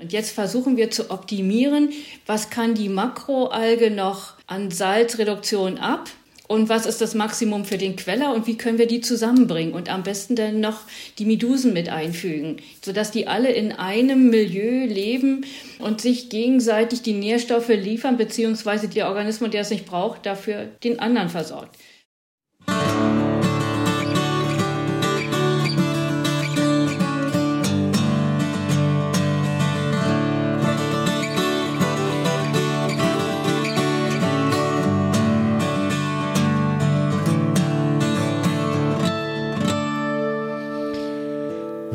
Und jetzt versuchen wir zu optimieren, was kann die Makroalge noch an Salzreduktion ab und was ist das Maximum für den Queller und wie können wir die zusammenbringen und am besten dann noch die Medusen mit einfügen, sodass die alle in einem Milieu leben und sich gegenseitig die Nährstoffe liefern, beziehungsweise der Organismus, der es nicht braucht, dafür den anderen versorgt.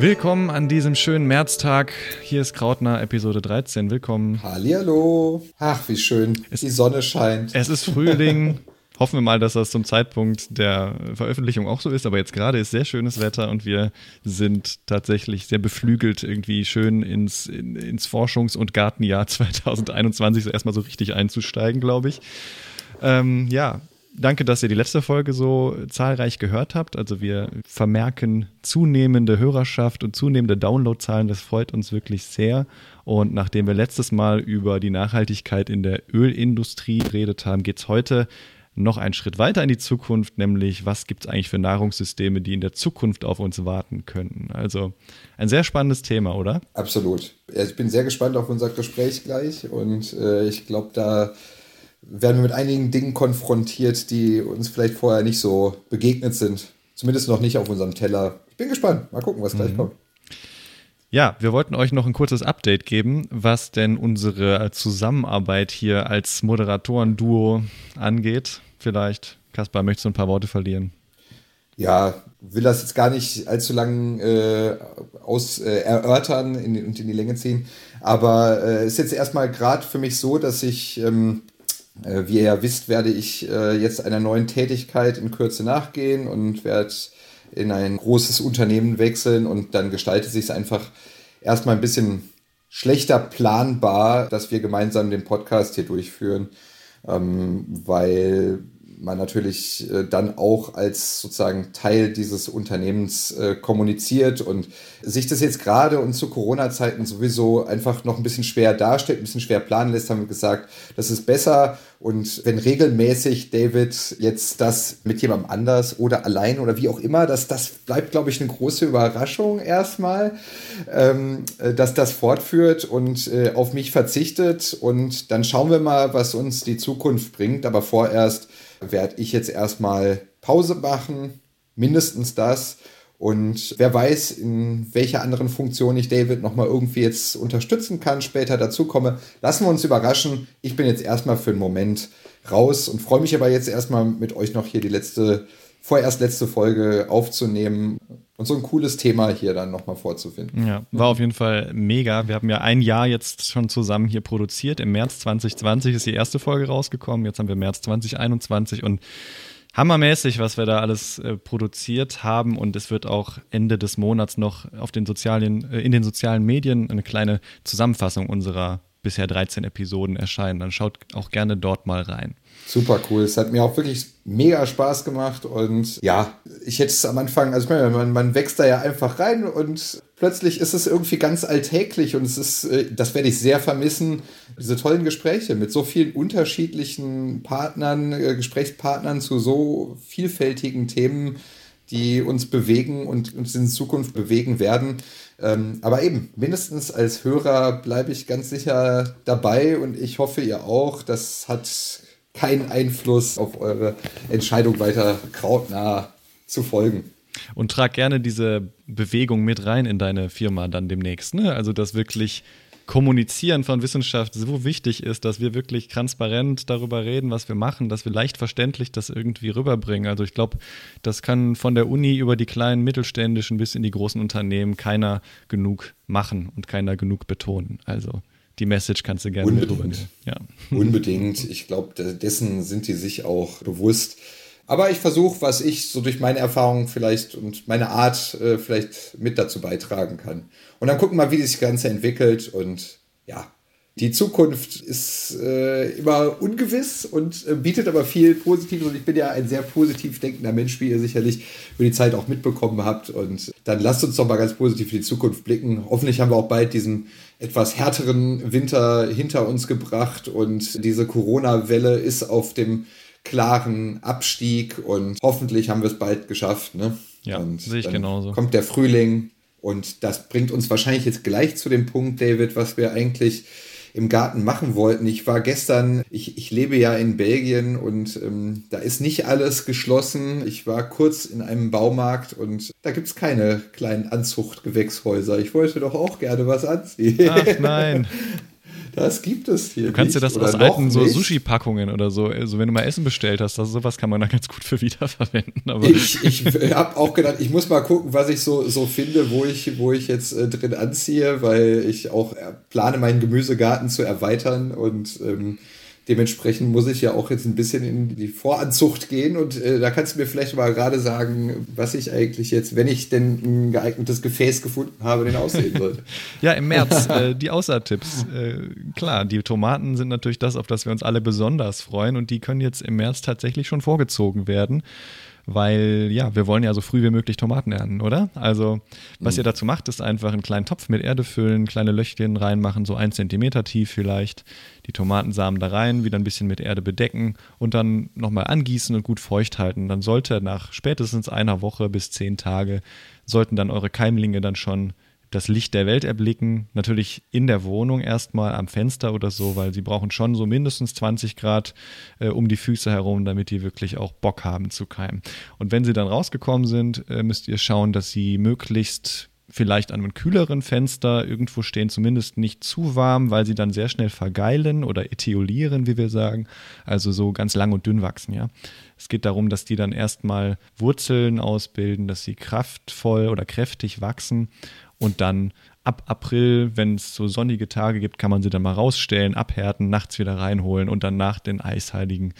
Willkommen an diesem schönen Märztag. Hier ist Krautner, Episode 13. Willkommen. Hallihallo. Ach, wie schön. Es, Die Sonne scheint. Es ist Frühling. Hoffen wir mal, dass das zum Zeitpunkt der Veröffentlichung auch so ist. Aber jetzt gerade ist sehr schönes Wetter und wir sind tatsächlich sehr beflügelt, irgendwie schön ins, in, ins Forschungs- und Gartenjahr 2021 so erstmal so richtig einzusteigen, glaube ich. Ähm, ja, Danke, dass ihr die letzte Folge so zahlreich gehört habt. Also wir vermerken zunehmende Hörerschaft und zunehmende Downloadzahlen. Das freut uns wirklich sehr. Und nachdem wir letztes Mal über die Nachhaltigkeit in der Ölindustrie geredet haben, geht es heute noch einen Schritt weiter in die Zukunft, nämlich was gibt es eigentlich für Nahrungssysteme, die in der Zukunft auf uns warten könnten. Also ein sehr spannendes Thema, oder? Absolut. Ich bin sehr gespannt auf unser Gespräch gleich und äh, ich glaube, da werden wir mit einigen Dingen konfrontiert, die uns vielleicht vorher nicht so begegnet sind. Zumindest noch nicht auf unserem Teller. Ich bin gespannt. Mal gucken, was mhm. gleich kommt. Ja, wir wollten euch noch ein kurzes Update geben, was denn unsere Zusammenarbeit hier als Moderatoren-Duo angeht. Vielleicht, Kaspar, möchtest du ein paar Worte verlieren? Ja, will das jetzt gar nicht allzu lang äh, aus, äh, erörtern und in, in, die Länge ziehen. Aber es äh, ist jetzt erstmal gerade für mich so, dass ich ähm, äh, wie ihr ja wisst, werde ich äh, jetzt einer neuen Tätigkeit in Kürze nachgehen und werde in ein großes Unternehmen wechseln und dann gestaltet sich es einfach erstmal ein bisschen schlechter planbar, dass wir gemeinsam den Podcast hier durchführen, ähm, weil man natürlich äh, dann auch als sozusagen Teil dieses Unternehmens äh, kommuniziert und sich das jetzt gerade und zu Corona-Zeiten sowieso einfach noch ein bisschen schwer darstellt, ein bisschen schwer planen lässt, haben wir gesagt, das ist besser. Und wenn regelmäßig David jetzt das mit jemandem anders oder allein oder wie auch immer, das, das bleibt, glaube ich, eine große Überraschung erstmal, ähm, äh, dass das fortführt und äh, auf mich verzichtet. Und dann schauen wir mal, was uns die Zukunft bringt. Aber vorerst werde ich jetzt erstmal Pause machen, mindestens das. Und wer weiß, in welcher anderen Funktion ich David nochmal irgendwie jetzt unterstützen kann, später dazu komme. Lassen wir uns überraschen. Ich bin jetzt erstmal für einen Moment raus und freue mich aber jetzt erstmal mit euch noch hier die letzte, vorerst letzte Folge aufzunehmen und so ein cooles Thema hier dann nochmal vorzufinden. Ja, war auf jeden Fall mega. Wir haben ja ein Jahr jetzt schon zusammen hier produziert. Im März 2020 ist die erste Folge rausgekommen. Jetzt haben wir März 2021 und hammermäßig, was wir da alles äh, produziert haben. Und es wird auch Ende des Monats noch auf den sozialen, äh, in den sozialen Medien eine kleine Zusammenfassung unserer bisher 13 Episoden erscheinen. Dann schaut auch gerne dort mal rein. Super cool. Es hat mir auch wirklich mega Spaß gemacht und ja, ich hätte es am Anfang, also man, man wächst da ja einfach rein und plötzlich ist es irgendwie ganz alltäglich und es ist, äh, das werde ich sehr vermissen, diese tollen Gespräche mit so vielen unterschiedlichen Partnern, äh, Gesprächspartnern zu so vielfältigen Themen, die uns bewegen und uns in Zukunft bewegen werden. Ähm, aber eben, mindestens als Hörer bleibe ich ganz sicher dabei und ich hoffe, ihr auch. Das hat keinen Einfluss auf eure Entscheidung, weiter krautnah zu folgen. Und trag gerne diese Bewegung mit rein in deine Firma dann demnächst. Ne? Also, dass wirklich Kommunizieren von Wissenschaft so wichtig ist, dass wir wirklich transparent darüber reden, was wir machen, dass wir leicht verständlich das irgendwie rüberbringen. Also ich glaube, das kann von der Uni über die kleinen mittelständischen bis in die großen Unternehmen keiner genug machen und keiner genug betonen. Also die Message kannst du gerne Unbedingt. Ja. Unbedingt. Ich glaube, dessen sind die sich auch bewusst. Aber ich versuche, was ich so durch meine Erfahrung vielleicht und meine Art äh, vielleicht mit dazu beitragen kann. Und dann gucken wir mal, wie sich das Ganze entwickelt. Und ja, die Zukunft ist äh, immer ungewiss und äh, bietet aber viel Positives. Und ich bin ja ein sehr positiv denkender Mensch, wie ihr sicherlich über die Zeit auch mitbekommen habt. Und dann lasst uns doch mal ganz positiv in die Zukunft blicken. Hoffentlich haben wir auch bald diesen etwas härteren Winter hinter uns gebracht und diese Corona-Welle ist auf dem klaren Abstieg und hoffentlich haben wir es bald geschafft. Ne? Ja, sehe ich genauso. Kommt der Frühling und das bringt uns wahrscheinlich jetzt gleich zu dem Punkt, David, was wir eigentlich im Garten machen wollten. Ich war gestern, ich, ich lebe ja in Belgien und ähm, da ist nicht alles geschlossen. Ich war kurz in einem Baumarkt und da gibt es keine kleinen Anzuchtgewächshäuser. Ich wollte doch auch gerne was anziehen. Ach nein. Das gibt es hier. Du kannst dir das aus alten so Sushi-Packungen oder so, also wenn du mal Essen bestellt hast, also sowas kann man da ganz gut für wiederverwenden. Aber ich ich habe auch gedacht, ich muss mal gucken, was ich so, so finde, wo ich, wo ich jetzt äh, drin anziehe, weil ich auch äh, plane, meinen Gemüsegarten zu erweitern und ähm, Dementsprechend muss ich ja auch jetzt ein bisschen in die Voranzucht gehen und äh, da kannst du mir vielleicht mal gerade sagen, was ich eigentlich jetzt, wenn ich denn ein geeignetes Gefäß gefunden habe, den aussehen sollte. ja, im März äh, die Aussaatipps. Äh, klar, die Tomaten sind natürlich das, auf das wir uns alle besonders freuen und die können jetzt im März tatsächlich schon vorgezogen werden weil ja, wir wollen ja so früh wie möglich Tomaten ernten, oder? Also, was mhm. ihr dazu macht, ist einfach einen kleinen Topf mit Erde füllen, kleine Löchchen reinmachen, so ein Zentimeter tief vielleicht, die Tomatensamen da rein, wieder ein bisschen mit Erde bedecken und dann nochmal angießen und gut feucht halten. Dann sollte nach spätestens einer Woche bis zehn Tage, sollten dann eure Keimlinge dann schon das Licht der Welt erblicken. Natürlich in der Wohnung erstmal am Fenster oder so, weil sie brauchen schon so mindestens 20 Grad äh, um die Füße herum, damit die wirklich auch Bock haben zu keimen. Und wenn sie dann rausgekommen sind, äh, müsst ihr schauen, dass sie möglichst vielleicht an einem kühleren Fenster irgendwo stehen, zumindest nicht zu warm, weil sie dann sehr schnell vergeilen oder etiolieren, wie wir sagen, also so ganz lang und dünn wachsen, ja. Es geht darum, dass die dann erstmal Wurzeln ausbilden, dass sie kraftvoll oder kräftig wachsen und dann ab April, wenn es so sonnige Tage gibt, kann man sie dann mal rausstellen, abhärten, nachts wieder reinholen und dann nach den Eisheiligen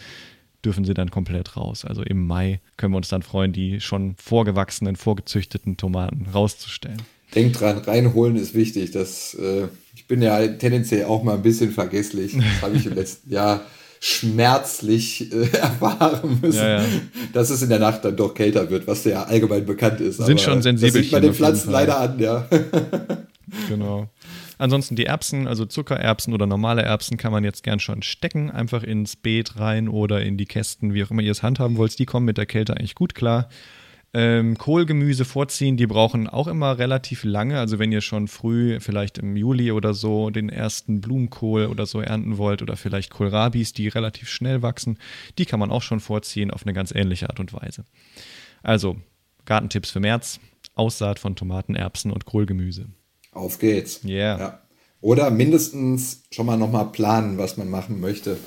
dürfen sie dann komplett raus. Also im Mai können wir uns dann freuen, die schon vorgewachsenen, vorgezüchteten Tomaten rauszustellen. Denkt dran, reinholen ist wichtig. Das, äh, ich bin ja tendenziell auch mal ein bisschen vergesslich. Das habe ich im letzten Jahr schmerzlich äh, erfahren müssen, ja, ja. dass es in der Nacht dann doch kälter wird, was ja allgemein bekannt ist. Sind schon sensibel. Das sieht man den Pflanzen leider an, ja. genau. Ansonsten die Erbsen, also Zuckererbsen oder normale Erbsen, kann man jetzt gern schon stecken, einfach ins Beet rein oder in die Kästen, wie auch immer ihr es handhaben wollt. Die kommen mit der Kälte eigentlich gut klar. Ähm, Kohlgemüse vorziehen, die brauchen auch immer relativ lange. Also wenn ihr schon früh, vielleicht im Juli oder so, den ersten Blumenkohl oder so ernten wollt oder vielleicht Kohlrabis, die relativ schnell wachsen, die kann man auch schon vorziehen auf eine ganz ähnliche Art und Weise. Also Gartentipps für März, Aussaat von Tomaten, Erbsen und Kohlgemüse. Auf geht's. Yeah. Ja. Oder mindestens schon mal nochmal planen, was man machen möchte.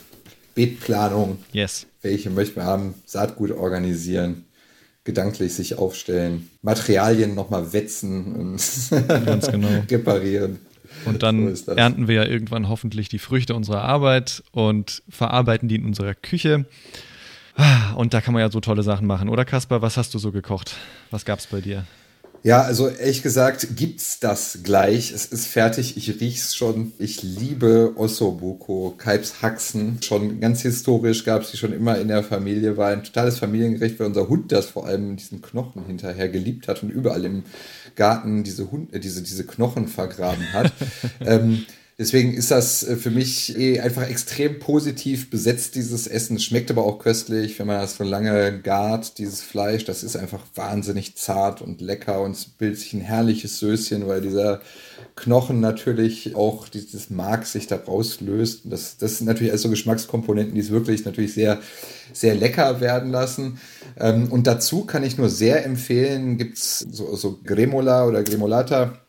Beetplanung. Yes. Welche möchte man haben? Saatgut organisieren gedanklich sich aufstellen, Materialien nochmal wetzen und Ganz genau. reparieren. Und dann so ernten wir ja irgendwann hoffentlich die Früchte unserer Arbeit und verarbeiten die in unserer Küche. Und da kann man ja so tolle Sachen machen. Oder Kaspar, was hast du so gekocht? Was gab es bei dir? Ja, also ehrlich gesagt gibt's das gleich. Es ist fertig, ich riech's schon. Ich liebe Ossobuco, Kalbshaxen. Schon ganz historisch gab's die schon immer in der Familie. War ein totales Familiengericht, weil unser Hund das vor allem diesen Knochen hinterher geliebt hat und überall im Garten diese, Hund, äh, diese, diese Knochen vergraben hat. ähm, Deswegen ist das äh, für mich eh einfach extrem positiv besetzt, dieses Essen. Schmeckt aber auch köstlich, wenn man das so lange gart, dieses Fleisch. Das ist einfach wahnsinnig zart und lecker und es bildet sich ein herrliches Söschen, weil dieser Knochen natürlich auch dieses Mark sich da rauslöst. Das, das sind natürlich also Geschmackskomponenten, die es wirklich natürlich sehr, sehr lecker werden lassen. Ähm, und dazu kann ich nur sehr empfehlen, gibt's so, so Gremola oder Gremolata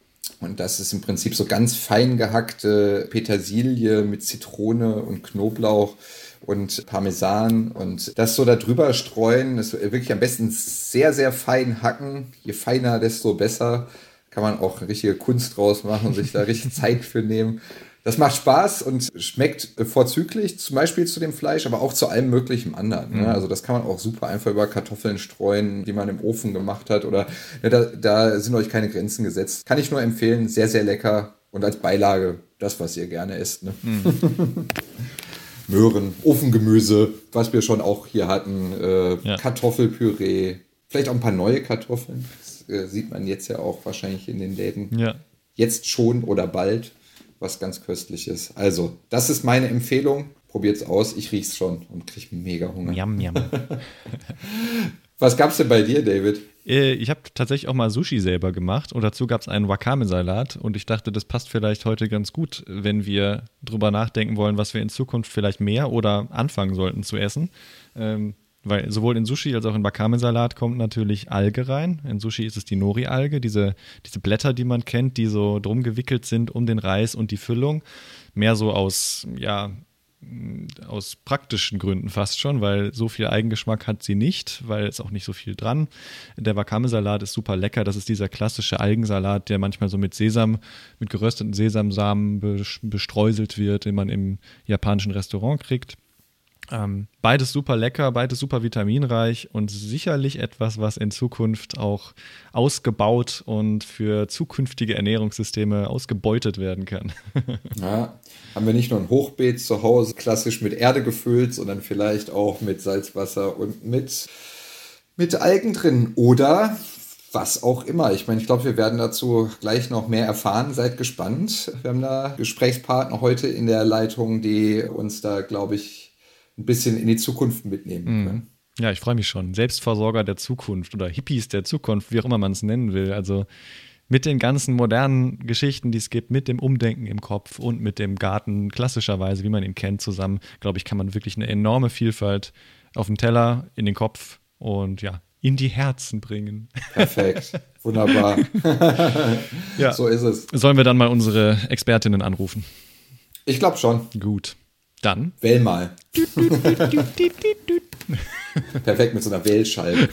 und das ist im Prinzip so ganz fein gehackte Petersilie mit Zitrone und Knoblauch und Parmesan und das so da drüber streuen, das wirklich am besten sehr, sehr fein hacken. Je feiner, desto besser. Kann man auch eine richtige Kunst draus machen und sich da richtig Zeit für nehmen. Das macht Spaß und schmeckt vorzüglich, zum Beispiel zu dem Fleisch, aber auch zu allem möglichen anderen. Ne? Mhm. Also das kann man auch super einfach über Kartoffeln streuen, die man im Ofen gemacht hat. Oder ja, da, da sind euch keine Grenzen gesetzt. Kann ich nur empfehlen, sehr, sehr lecker. Und als Beilage das, was ihr gerne esst. Ne? Mhm. Möhren, Ofengemüse, was wir schon auch hier hatten, äh, ja. Kartoffelpüree, vielleicht auch ein paar neue Kartoffeln. Das äh, sieht man jetzt ja auch wahrscheinlich in den Läden. Ja. Jetzt schon oder bald was ganz köstliches. Also, das ist meine Empfehlung. Probiert's aus, ich riech's schon und krieg mega Hunger. Yum, yum. was gab's denn bei dir, David? Äh, ich habe tatsächlich auch mal Sushi selber gemacht und dazu gab es einen Wakame-Salat und ich dachte, das passt vielleicht heute ganz gut, wenn wir drüber nachdenken wollen, was wir in Zukunft vielleicht mehr oder anfangen sollten zu essen. Ähm, weil sowohl in Sushi als auch in Wakame-Salat kommt natürlich Alge rein. In Sushi ist es die Nori-Alge, diese, diese Blätter, die man kennt, die so drum gewickelt sind um den Reis und die Füllung. Mehr so aus, ja, aus praktischen Gründen fast schon, weil so viel Eigengeschmack hat sie nicht, weil es auch nicht so viel dran. Der Wakame-Salat ist super lecker. Das ist dieser klassische Algensalat, der manchmal so mit Sesam, mit gerösteten Sesamsamen bestreuselt wird, den man im japanischen Restaurant kriegt. Ähm, beides super lecker, beides super vitaminreich und sicherlich etwas, was in Zukunft auch ausgebaut und für zukünftige Ernährungssysteme ausgebeutet werden kann. ja, haben wir nicht nur ein Hochbeet zu Hause, klassisch mit Erde gefüllt, sondern vielleicht auch mit Salzwasser und mit, mit Algen drin oder was auch immer. Ich meine, ich glaube, wir werden dazu gleich noch mehr erfahren. Seid gespannt. Wir haben da Gesprächspartner heute in der Leitung, die uns da, glaube ich, ein bisschen in die Zukunft mitnehmen mhm. können. Ja, ich freue mich schon. Selbstversorger der Zukunft oder Hippies der Zukunft, wie auch immer man es nennen will. Also mit den ganzen modernen Geschichten, die es gibt, mit dem Umdenken im Kopf und mit dem Garten klassischerweise, wie man ihn kennt, zusammen, glaube ich, kann man wirklich eine enorme Vielfalt auf den Teller, in den Kopf und ja, in die Herzen bringen. Perfekt. Wunderbar. ja. So ist es. Sollen wir dann mal unsere Expertinnen anrufen? Ich glaube schon. Gut. Dann. Wähl mal. Perfekt mit so einer Wählscheibe.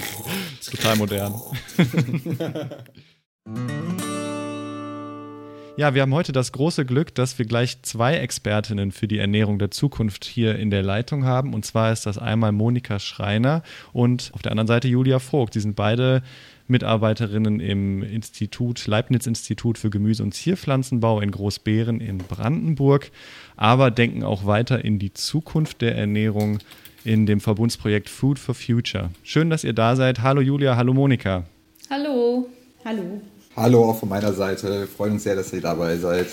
Total modern. Ja, wir haben heute das große Glück, dass wir gleich zwei Expertinnen für die Ernährung der Zukunft hier in der Leitung haben. Und zwar ist das einmal Monika Schreiner und auf der anderen Seite Julia Vogt. Sie sind beide Mitarbeiterinnen im Institut, Leibniz-Institut für Gemüse- und Zierpflanzenbau in Großbeeren in Brandenburg, aber denken auch weiter in die Zukunft der Ernährung in dem Verbundsprojekt Food for Future. Schön, dass ihr da seid. Hallo Julia, hallo Monika. Hallo. Hallo. Hallo auch von meiner Seite. Wir freuen uns sehr, dass ihr dabei seid.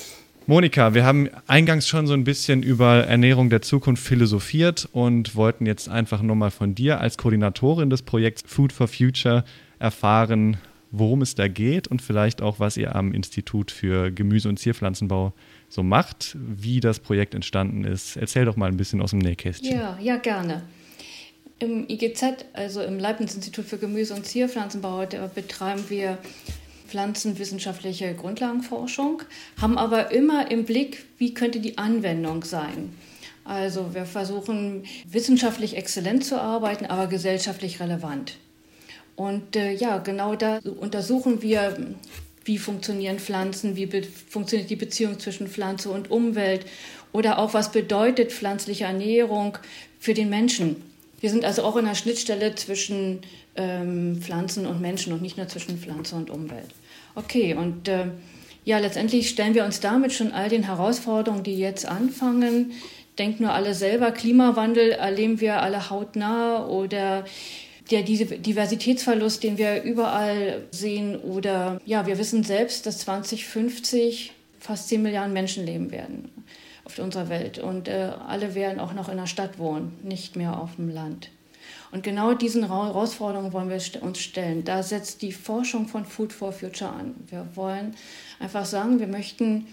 Monika, wir haben eingangs schon so ein bisschen über Ernährung der Zukunft philosophiert und wollten jetzt einfach nur mal von dir als Koordinatorin des Projekts Food for Future erfahren, worum es da geht und vielleicht auch, was ihr am Institut für Gemüse- und Zierpflanzenbau so macht, wie das Projekt entstanden ist. Erzähl doch mal ein bisschen aus dem Nähkästchen. Ja, ja, gerne. Im IGZ, also im Leibniz-Institut für Gemüse- und Zierpflanzenbau, betreiben wir pflanzenwissenschaftliche Grundlagenforschung, haben aber immer im Blick, wie könnte die Anwendung sein. Also wir versuchen wissenschaftlich exzellent zu arbeiten, aber gesellschaftlich relevant. Und äh, ja, genau da untersuchen wir, wie funktionieren Pflanzen, wie funktioniert die Beziehung zwischen Pflanze und Umwelt oder auch was bedeutet pflanzliche Ernährung für den Menschen. Wir sind also auch in der Schnittstelle zwischen ähm, Pflanzen und Menschen und nicht nur zwischen Pflanze und Umwelt. Okay, und äh, ja, letztendlich stellen wir uns damit schon all den Herausforderungen, die jetzt anfangen. Denkt nur alle selber, Klimawandel erleben wir alle hautnah oder der Diversitätsverlust, den wir überall sehen, oder ja, wir wissen selbst, dass 2050 fast 10 Milliarden Menschen leben werden auf unserer Welt und äh, alle werden auch noch in der Stadt wohnen, nicht mehr auf dem Land. Und genau diesen Herausforderungen wollen wir uns stellen. Da setzt die Forschung von Food for Future an. Wir wollen einfach sagen, wir möchten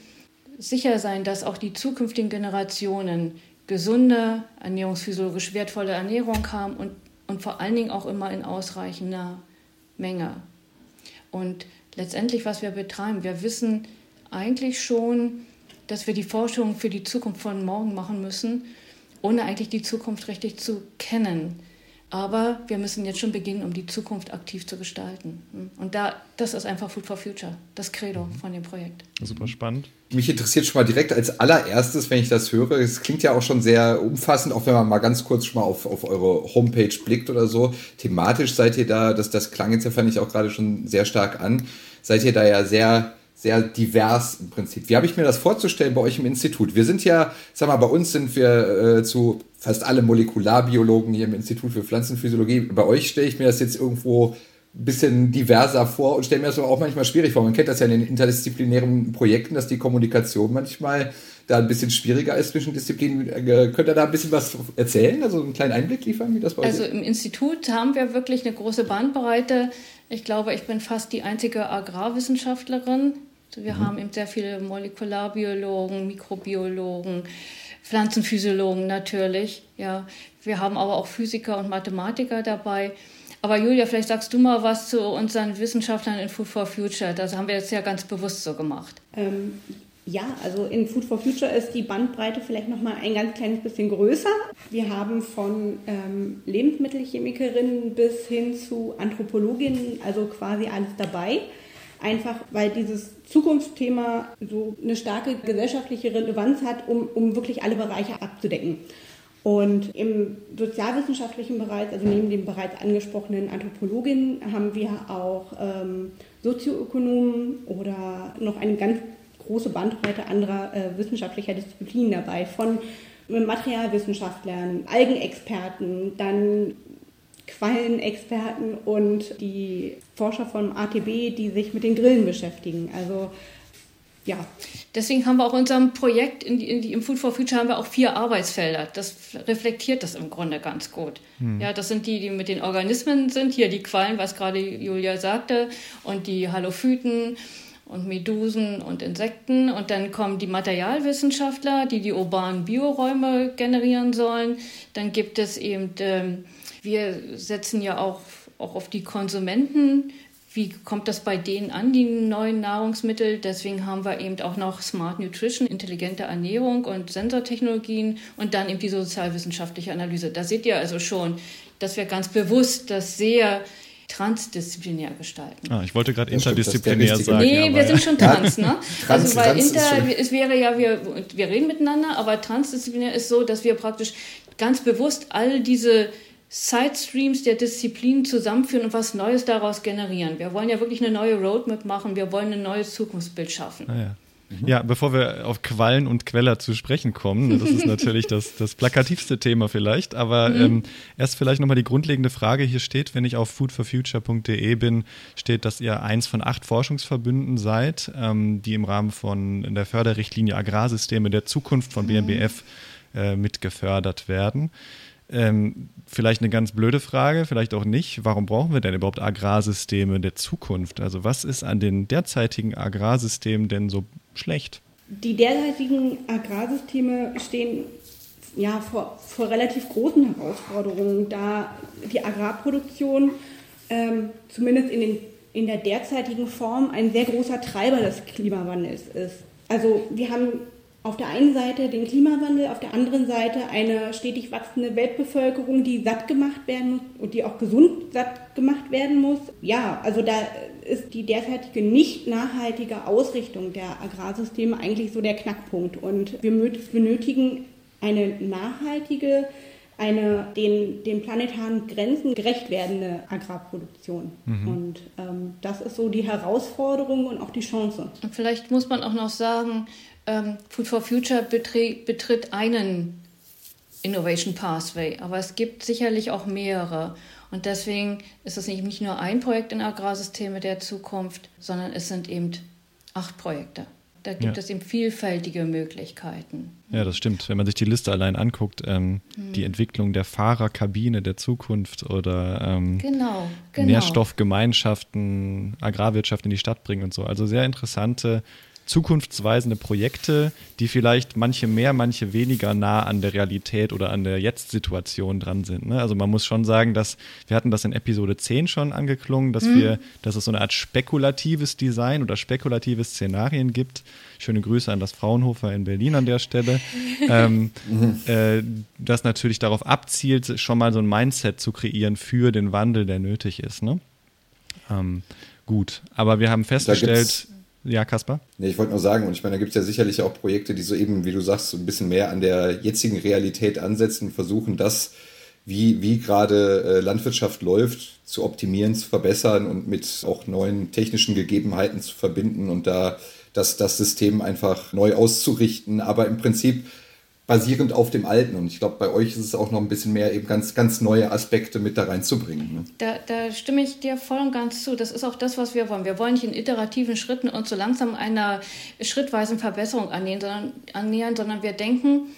sicher sein, dass auch die zukünftigen Generationen gesunde, ernährungsphysiologisch wertvolle Ernährung haben und und vor allen Dingen auch immer in ausreichender Menge. Und letztendlich, was wir betreiben, wir wissen eigentlich schon, dass wir die Forschung für die Zukunft von morgen machen müssen, ohne eigentlich die Zukunft richtig zu kennen. Aber wir müssen jetzt schon beginnen, um die Zukunft aktiv zu gestalten. Und da, das ist einfach Food for Future, das Credo von dem Projekt. Super spannend. Mich interessiert schon mal direkt als allererstes, wenn ich das höre, es klingt ja auch schon sehr umfassend, auch wenn man mal ganz kurz schon mal auf, auf eure Homepage blickt oder so. Thematisch seid ihr da, das, das klang jetzt ja, fand ich auch gerade schon sehr stark an, seid ihr da ja sehr sehr divers im Prinzip. Wie habe ich mir das vorzustellen bei euch im Institut? Wir sind ja, sag mal, bei uns sind wir äh, zu fast alle Molekularbiologen hier im Institut für Pflanzenphysiologie. Bei euch stelle ich mir das jetzt irgendwo bisschen diverser vor und stelle mir das auch manchmal schwierig vor. Man kennt das ja in den interdisziplinären Projekten, dass die Kommunikation manchmal da ein bisschen schwieriger ist zwischen Disziplinen. Äh, könnt ihr da ein bisschen was erzählen, also einen kleinen Einblick liefern, wie das bei Also im Institut haben wir wirklich eine große Bandbreite. Ich glaube, ich bin fast die einzige Agrarwissenschaftlerin. Wir mhm. haben eben sehr viele Molekularbiologen, Mikrobiologen, Pflanzenphysiologen natürlich. Ja, wir haben aber auch Physiker und Mathematiker dabei. Aber Julia, vielleicht sagst du mal was zu unseren Wissenschaftlern in Food for Future. Das haben wir jetzt ja ganz bewusst so gemacht. Ähm, ja, also in Food for Future ist die Bandbreite vielleicht noch mal ein ganz kleines bisschen größer. Wir haben von ähm, Lebensmittelchemikerinnen bis hin zu Anthropologinnen, also quasi alles dabei. Einfach weil dieses Zukunftsthema so eine starke gesellschaftliche Relevanz hat, um, um wirklich alle Bereiche abzudecken. Und im sozialwissenschaftlichen Bereich, also neben den bereits angesprochenen Anthropologinnen, haben wir auch ähm, Sozioökonomen oder noch eine ganz große Bandbreite anderer äh, wissenschaftlicher Disziplinen dabei, von Materialwissenschaftlern, Algenexperten, dann Quallenexperten und die Forscher vom ATB, die sich mit den Grillen beschäftigen. Also ja. Deswegen haben wir auch in unserem Projekt in die, in die, im Food for Future haben wir auch vier Arbeitsfelder. Das reflektiert das im Grunde ganz gut. Hm. Ja, das sind die, die mit den Organismen sind. Hier die Quallen, was gerade Julia sagte, und die Halophyten und Medusen und Insekten. Und dann kommen die Materialwissenschaftler, die die urbanen Bioräume generieren sollen. Dann gibt es eben, ähm, wir setzen ja auch, auch auf die Konsumenten wie kommt das bei denen an, die neuen Nahrungsmittel? Deswegen haben wir eben auch noch Smart Nutrition, intelligente Ernährung und Sensortechnologien und dann eben die sozialwissenschaftliche Analyse. Da seht ihr also schon, dass wir ganz bewusst das sehr transdisziplinär gestalten. Ah, ich wollte gerade interdisziplinär sagen. Nee, wir sind schon trans, ne? also weil inter, es wäre ja, wir, wir reden miteinander, aber transdisziplinär ist so, dass wir praktisch ganz bewusst all diese Sidestreams der Disziplinen zusammenführen und was Neues daraus generieren. Wir wollen ja wirklich eine neue Roadmap machen, wir wollen ein neues Zukunftsbild schaffen. Ah, ja. Mhm. Ja, bevor wir auf Quallen und Queller zu sprechen kommen, das ist natürlich das, das plakativste Thema vielleicht, aber mhm. ähm, erst vielleicht nochmal die grundlegende Frage. Hier steht, wenn ich auf foodforfuture.de bin, steht, dass ihr eins von acht Forschungsverbünden seid, ähm, die im Rahmen von der Förderrichtlinie Agrarsysteme der Zukunft von BMBF mhm. äh, mitgefördert werden. Ähm, vielleicht eine ganz blöde Frage, vielleicht auch nicht. Warum brauchen wir denn überhaupt Agrarsysteme der Zukunft? Also was ist an den derzeitigen Agrarsystemen denn so schlecht? Die derzeitigen Agrarsysteme stehen ja vor, vor relativ großen Herausforderungen, da die Agrarproduktion ähm, zumindest in, den, in der derzeitigen Form ein sehr großer Treiber des Klimawandels ist. Also wir haben auf der einen Seite den Klimawandel, auf der anderen Seite eine stetig wachsende Weltbevölkerung, die satt gemacht werden muss und die auch gesund satt gemacht werden muss. Ja, also da ist die derzeitige nicht nachhaltige Ausrichtung der Agrarsysteme eigentlich so der Knackpunkt. Und wir benötigen eine nachhaltige, eine den, den planetaren Grenzen gerecht werdende Agrarproduktion. Mhm. Und ähm, das ist so die Herausforderung und auch die Chance. Und vielleicht muss man auch noch sagen, ähm, Food for Future betritt, einen Innovation Pathway, aber es gibt sicherlich auch mehrere. Und deswegen ist es nicht, nicht nur ein Projekt in Agrarsysteme der Zukunft, sondern es sind eben acht Projekte. Da gibt ja. es eben vielfältige Möglichkeiten. Ja, das stimmt. Wenn man sich die Liste allein anguckt, ähm, hm. die Entwicklung der Fahrerkabine der Zukunft oder ähm, genau, genau. Nährstoffgemeinschaften, Agrarwirtschaft in die Stadt bringen und so. Also sehr interessante zukunftsweisende Projekte, die vielleicht manche mehr, manche weniger nah an der Realität oder an der Jetzt-Situation dran sind. Ne? Also man muss schon sagen, dass wir hatten das in Episode 10 schon angeklungen, dass mhm. wir, dass es so eine Art spekulatives Design oder spekulative Szenarien gibt. Schöne Grüße an das Fraunhofer in Berlin an der Stelle. ähm, mhm. äh, das natürlich darauf abzielt, schon mal so ein Mindset zu kreieren für den Wandel, der nötig ist. Ne? Ähm, gut, aber wir haben festgestellt, ja, Kaspar? Nee, ich wollte nur sagen, und ich meine, da gibt es ja sicherlich auch Projekte, die so eben, wie du sagst, so ein bisschen mehr an der jetzigen Realität ansetzen, versuchen das, wie, wie gerade äh, Landwirtschaft läuft, zu optimieren, zu verbessern und mit auch neuen technischen Gegebenheiten zu verbinden und da das, das System einfach neu auszurichten. Aber im Prinzip basierend auf dem Alten. Und ich glaube, bei euch ist es auch noch ein bisschen mehr, eben ganz, ganz neue Aspekte mit da reinzubringen. Ne? Da, da stimme ich dir voll und ganz zu. Das ist auch das, was wir wollen. Wir wollen nicht in iterativen Schritten uns so langsam einer schrittweisen Verbesserung annähern, sondern, annähern, sondern wir denken,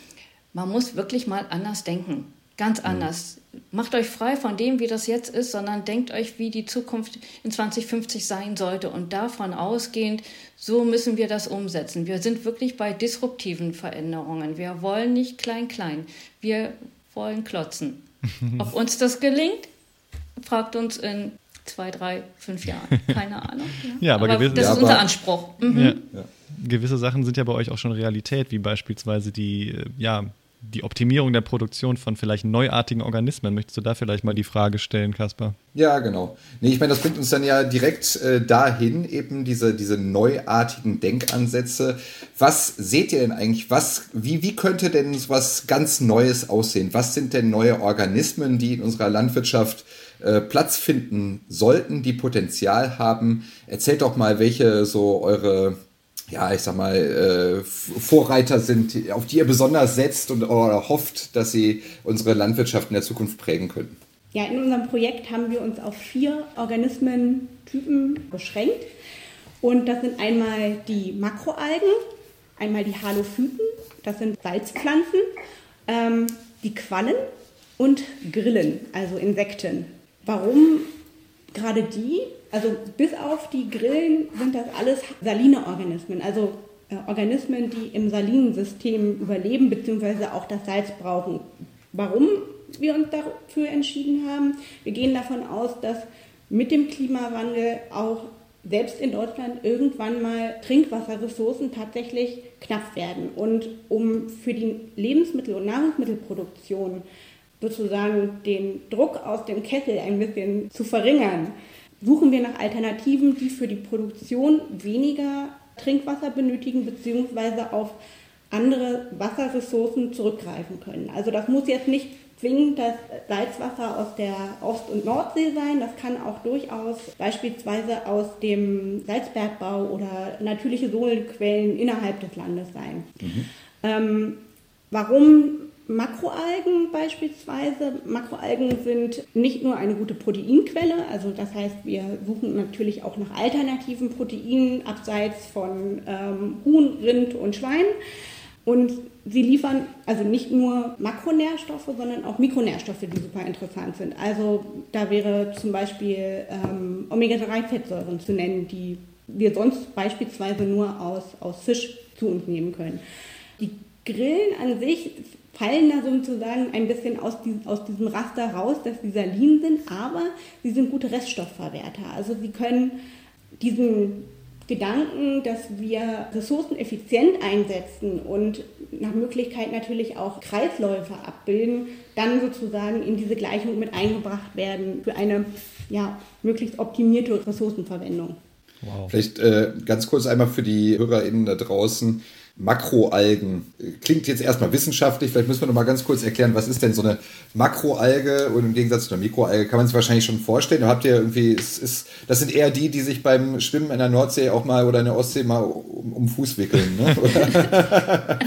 man muss wirklich mal anders denken. Ganz mhm. anders. Macht euch frei von dem, wie das jetzt ist, sondern denkt euch, wie die Zukunft in 2050 sein sollte. Und davon ausgehend, so müssen wir das umsetzen. Wir sind wirklich bei disruptiven Veränderungen. Wir wollen nicht klein, klein. Wir wollen klotzen. Ob uns das gelingt, fragt uns in zwei, drei, fünf Jahren. Keine Ahnung. Ja, ja aber, aber das ja, ist unser Anspruch. Mhm. Ja. Gewisse Sachen sind ja bei euch auch schon Realität, wie beispielsweise die äh, ja, die Optimierung der Produktion von vielleicht neuartigen Organismen. Möchtest du da vielleicht mal die Frage stellen, Kaspar? Ja, genau. Nee, ich meine, das bringt uns dann ja direkt äh, dahin, eben diese, diese neuartigen Denkansätze. Was seht ihr denn eigentlich? Was, wie, wie könnte denn was ganz Neues aussehen? Was sind denn neue Organismen, die in unserer Landwirtschaft äh, Platz finden sollten, die Potenzial haben? Erzählt doch mal, welche so eure ja, ich sag mal, äh, Vorreiter sind, auf die ihr besonders setzt und oder hofft, dass sie unsere Landwirtschaft in der Zukunft prägen können? Ja, in unserem Projekt haben wir uns auf vier Organismentypen beschränkt. Und das sind einmal die Makroalgen, einmal die Halophyten, das sind Salzpflanzen, ähm, die Quallen und Grillen, also Insekten. Warum gerade die? Also bis auf die Grillen sind das alles saline Organismen, also äh, Organismen, die im Salinensystem überleben bzw. auch das Salz brauchen. Warum wir uns dafür entschieden haben? Wir gehen davon aus, dass mit dem Klimawandel auch selbst in Deutschland irgendwann mal Trinkwasserressourcen tatsächlich knapp werden. Und um für die Lebensmittel- und Nahrungsmittelproduktion sozusagen den Druck aus dem Kessel ein bisschen zu verringern, suchen wir nach Alternativen, die für die Produktion weniger Trinkwasser benötigen, beziehungsweise auf andere Wasserressourcen zurückgreifen können. Also das muss jetzt nicht zwingend das Salzwasser aus der Ost- und Nordsee sein. Das kann auch durchaus beispielsweise aus dem Salzbergbau oder natürliche Sohlenquellen innerhalb des Landes sein. Mhm. Ähm, warum Makroalgen beispielsweise. Makroalgen sind nicht nur eine gute Proteinquelle, also das heißt, wir suchen natürlich auch nach alternativen Proteinen abseits von ähm, Huhn, Rind und Schwein. Und sie liefern also nicht nur Makronährstoffe, sondern auch Mikronährstoffe, die super interessant sind. Also da wäre zum Beispiel ähm, Omega-3-Fettsäuren zu nennen, die wir sonst beispielsweise nur aus, aus Fisch zu uns nehmen können. Die Grillen an sich fallen da sozusagen ein bisschen aus, die, aus diesem Raster raus, dass sie salin sind, aber sie sind gute Reststoffverwerter. Also sie können diesen Gedanken, dass wir Ressourcen effizient einsetzen und nach Möglichkeit natürlich auch Kreisläufe abbilden, dann sozusagen in diese Gleichung mit eingebracht werden für eine ja, möglichst optimierte Ressourcenverwendung. Wow. Vielleicht äh, ganz kurz einmal für die HörerInnen da draußen. Makroalgen. Klingt jetzt erstmal wissenschaftlich, vielleicht müssen wir noch mal ganz kurz erklären, was ist denn so eine Makroalge und im Gegensatz zu einer Mikroalge kann man sich wahrscheinlich schon vorstellen. Habt ihr irgendwie, es ist, das sind eher die, die sich beim Schwimmen in der Nordsee auch mal oder in der Ostsee mal um, um Fuß wickeln. Ne?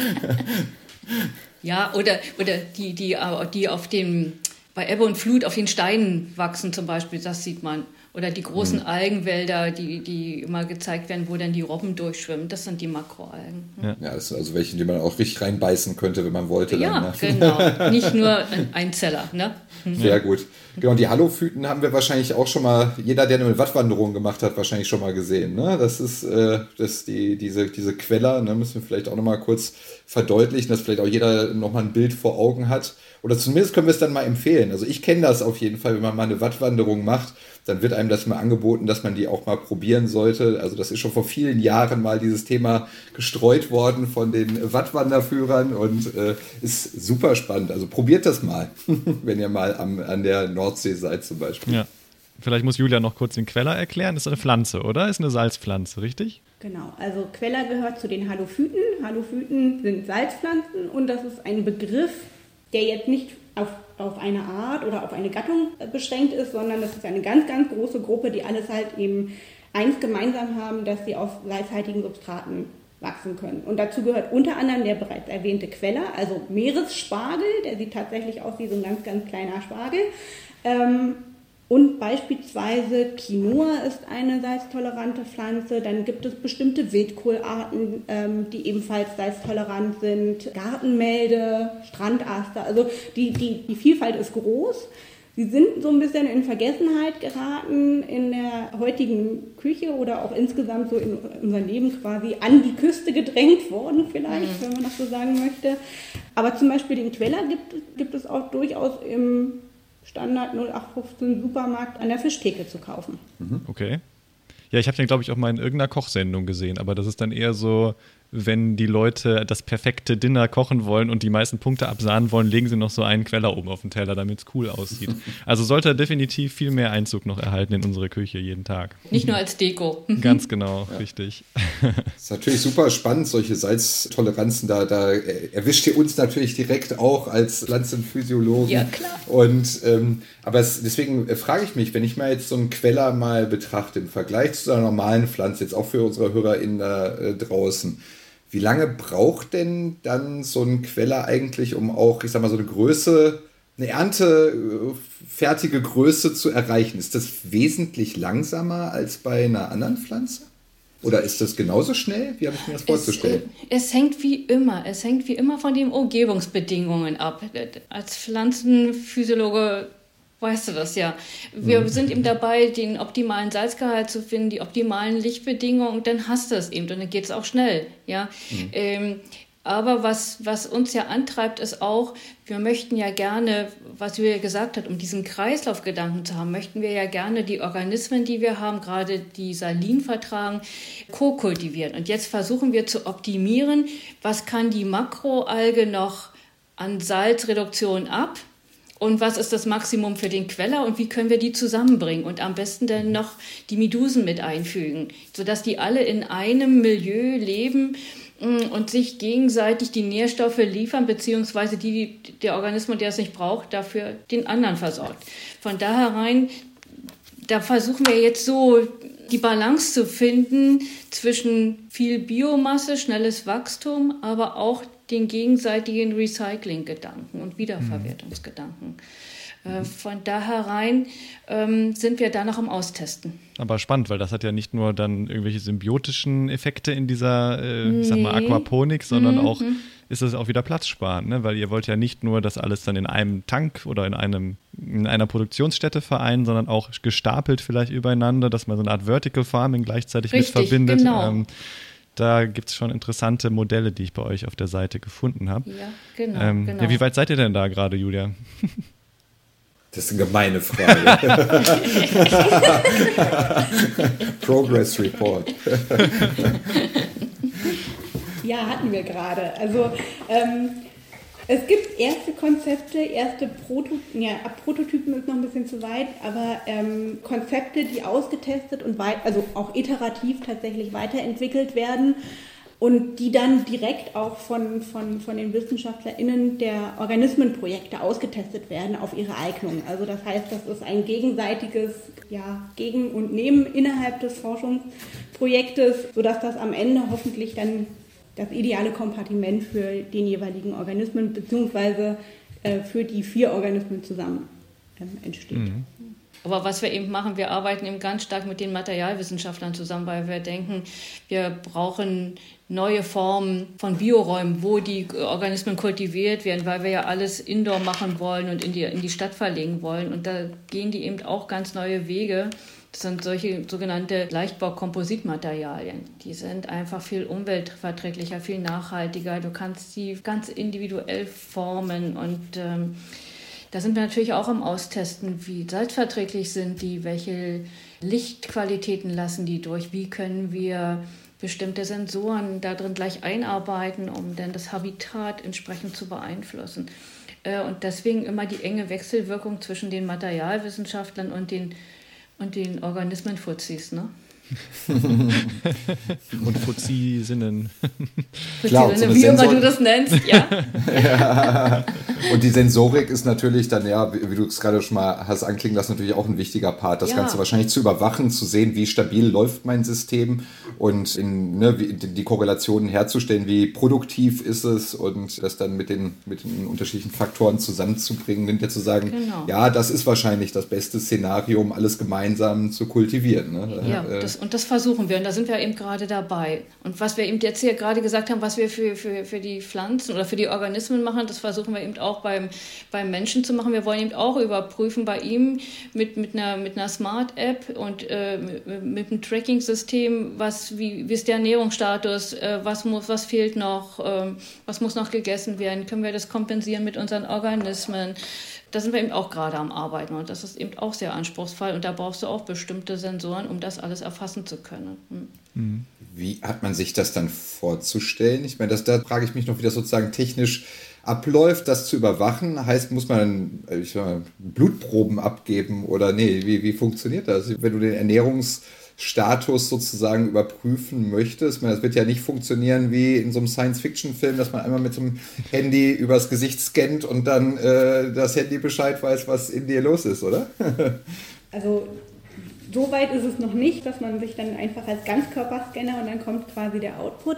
ja, oder, oder die, die, die auf dem, bei Ebbe und Flut auf den Steinen wachsen zum Beispiel, das sieht man. Oder die großen mhm. Algenwälder, die, die immer gezeigt werden, wo dann die Robben durchschwimmen. Das sind die Makroalgen. Mhm. Ja, das sind also welche, die man auch richtig reinbeißen könnte, wenn man wollte. Ja, dann, ne? genau. Nicht nur ein Einzeller. Ne? Mhm. Sehr gut. Genau, die Halophyten haben wir wahrscheinlich auch schon mal, jeder, der eine Wattwanderung gemacht hat, wahrscheinlich schon mal gesehen. Ne? Das ist äh, das die, diese, diese Queller, ne? müssen wir vielleicht auch noch mal kurz verdeutlichen, dass vielleicht auch jeder noch mal ein Bild vor Augen hat. Oder zumindest können wir es dann mal empfehlen. Also ich kenne das auf jeden Fall, wenn man mal eine Wattwanderung macht dann wird einem das mal angeboten, dass man die auch mal probieren sollte. Also das ist schon vor vielen Jahren mal dieses Thema gestreut worden von den Wattwanderführern und äh, ist super spannend. Also probiert das mal, wenn ihr mal am, an der Nordsee seid zum Beispiel. Ja. Vielleicht muss Julia noch kurz den Queller erklären. Ist eine Pflanze, oder? Ist eine Salzpflanze, richtig? Genau, also Queller gehört zu den Halophyten. Halophyten sind Salzpflanzen und das ist ein Begriff, der jetzt nicht auf, auf eine Art oder auf eine Gattung äh, beschränkt ist, sondern das ist eine ganz, ganz große Gruppe, die alles halt eben eins gemeinsam haben, dass sie auf salzhaltigen Substraten wachsen können. Und dazu gehört unter anderem der bereits erwähnte Queller, also Meeresspargel, der sieht tatsächlich aus wie so ein ganz, ganz kleiner Spargel. Ähm, und beispielsweise Quinoa ist eine salztolerante Pflanze. Dann gibt es bestimmte Wildkohlarten, ähm, die ebenfalls salztolerant sind. Gartenmelde, Strandaster. Also die, die, die Vielfalt ist groß. Sie sind so ein bisschen in Vergessenheit geraten in der heutigen Küche oder auch insgesamt so in unserem Leben quasi an die Küste gedrängt worden, vielleicht, mhm. wenn man das so sagen möchte. Aber zum Beispiel den Queller gibt, gibt es auch durchaus im Standard 0815 Supermarkt an der Fischtheke zu kaufen. Mhm. Okay. Ja, ich habe den, glaube ich, auch mal in irgendeiner Kochsendung gesehen, aber das ist dann eher so wenn die Leute das perfekte Dinner kochen wollen und die meisten Punkte absahnen wollen, legen sie noch so einen Queller oben auf den Teller, damit es cool aussieht. Also sollte er definitiv viel mehr Einzug noch erhalten in unsere Küche jeden Tag. Nicht nur als Deko. Ganz genau, ja. richtig. Das ist natürlich super spannend, solche Salztoleranzen. Da, da erwischt ihr uns natürlich direkt auch als Pflanzenphysiologen. Ja, klar. Und, ähm, aber es, deswegen frage ich mich, wenn ich mal jetzt so einen Queller mal betrachte im Vergleich zu einer normalen Pflanze, jetzt auch für unsere HörerInnen da äh, draußen, wie lange braucht denn dann so ein Queller eigentlich, um auch, ich sag mal, so eine Größe, eine erntefertige Größe zu erreichen? Ist das wesentlich langsamer als bei einer anderen Pflanze? Oder ist das genauso schnell? Wie habe ich mir das vorzustellen? Es, es, hängt wie immer. Es hängt wie immer von den Umgebungsbedingungen ab. Als Pflanzenphysiologe weißt du das ja. Wir mhm. sind eben dabei, den optimalen Salzgehalt zu finden, die optimalen Lichtbedingungen, dann hast du es eben und dann geht es auch schnell. Ja? Mhm. Ähm, aber was, was uns ja antreibt, ist auch, wir möchten ja gerne, was Julia gesagt hat, um diesen Kreislaufgedanken zu haben, möchten wir ja gerne die Organismen, die wir haben, gerade die Salin vertragen, co-kultivieren. Und jetzt versuchen wir zu optimieren, was kann die Makroalge noch an Salzreduktion ab und was ist das Maximum für den Queller und wie können wir die zusammenbringen und am besten dann noch die Medusen mit einfügen, sodass die alle in einem Milieu leben mm, und sich gegenseitig die Nährstoffe liefern, beziehungsweise die, der Organismus, der es nicht braucht, dafür den anderen versorgt. Von daher rein, da versuchen wir jetzt so die Balance zu finden zwischen viel Biomasse, schnelles Wachstum, aber auch den gegenseitigen Recycling-Gedanken und Wiederverwertungsgedanken. Mhm. Von daher rein ähm, sind wir da noch am Austesten. Aber spannend, weil das hat ja nicht nur dann irgendwelche symbiotischen Effekte in dieser, äh, nee. ich sag mal, Aquaponik, sondern mhm. auch ist es auch wieder platzsparend, ne? weil ihr wollt ja nicht nur das alles dann in einem Tank oder in, einem, in einer Produktionsstätte vereinen, sondern auch gestapelt vielleicht übereinander, dass man so eine Art Vertical Farming gleichzeitig Richtig, mit verbindet. Genau. Ähm, da gibt es schon interessante Modelle, die ich bei euch auf der Seite gefunden habe. Ja, genau, ähm, genau. Ja, wie weit seid ihr denn da gerade, Julia? Das ist eine gemeine Frage. Progress Report. ja, hatten wir gerade. Also ähm, es gibt erste Konzepte, erste Proto ja, Prototypen ist noch ein bisschen zu weit, aber ähm, Konzepte, die ausgetestet und weit, also auch iterativ tatsächlich weiterentwickelt werden und die dann direkt auch von, von, von den WissenschaftlerInnen der Organismenprojekte ausgetestet werden auf ihre Eignung. Also das heißt, das ist ein gegenseitiges ja, Gegen und Nehmen innerhalb des Forschungsprojektes, sodass das am Ende hoffentlich dann das ideale Kompartiment für den jeweiligen Organismen beziehungsweise äh, für die vier Organismen zusammen ähm, entsteht. Mhm. Aber was wir eben machen, wir arbeiten eben ganz stark mit den Materialwissenschaftlern zusammen, weil wir denken, wir brauchen neue Formen von Bioräumen, wo die Organismen kultiviert werden, weil wir ja alles indoor machen wollen und in die, in die Stadt verlegen wollen. Und da gehen die eben auch ganz neue Wege. Das sind solche sogenannte Leichtbau-Kompositmaterialien. Die sind einfach viel umweltverträglicher, viel nachhaltiger. Du kannst sie ganz individuell formen und ähm, da sind wir natürlich auch am Austesten, wie salzverträglich sind die, welche Lichtqualitäten lassen die durch, wie können wir bestimmte Sensoren da drin gleich einarbeiten, um dann das Habitat entsprechend zu beeinflussen. Äh, und deswegen immer die enge Wechselwirkung zwischen den Materialwissenschaftlern und den und den Organismenfuzis. Ne? und Fuzisinnen. Klar, so wie immer du das nennst, ja. ja. Und die Sensorik ist natürlich dann, ja, wie, wie du es gerade schon mal hast anklingen lassen, natürlich auch ein wichtiger Part. Das ja. Ganze wahrscheinlich zu überwachen, zu sehen, wie stabil läuft mein System und in, ne, wie, die Korrelationen herzustellen, wie produktiv ist es und das dann mit den, mit den unterschiedlichen Faktoren zusammenzubringen, hinterher zu sagen, genau. ja, das ist wahrscheinlich das beste Szenario, um alles gemeinsam zu kultivieren. Ne? Ja, äh, das, und das versuchen wir und da sind wir eben gerade dabei. Und was wir eben jetzt hier gerade gesagt haben, was wir für, für, für die Pflanzen oder für die Organismen machen, das versuchen wir eben auch beim, beim Menschen zu machen. Wir wollen eben auch überprüfen bei ihm mit, mit einer, mit einer Smart-App und äh, mit, mit einem Tracking-System, was, wie, wie ist der Ernährungsstatus, äh, was, muss, was fehlt noch, äh, was muss noch gegessen werden, können wir das kompensieren mit unseren Organismen da sind wir eben auch gerade am Arbeiten und das ist eben auch sehr anspruchsvoll und da brauchst du auch bestimmte Sensoren, um das alles erfassen zu können. Hm. Mhm. Wie hat man sich das dann vorzustellen? Ich meine, das, da frage ich mich noch, wie das sozusagen technisch abläuft, das zu überwachen. Heißt, muss man ich mal, Blutproben abgeben oder nee, wie, wie funktioniert das? Wenn du den Ernährungs- Status sozusagen überprüfen möchtest. Das wird ja nicht funktionieren wie in so einem Science-Fiction-Film, dass man einmal mit dem Handy übers Gesicht scannt und dann äh, das Handy Bescheid weiß, was in dir los ist, oder? also so weit ist es noch nicht, dass man sich dann einfach als Ganzkörperscanner und dann kommt quasi der Output.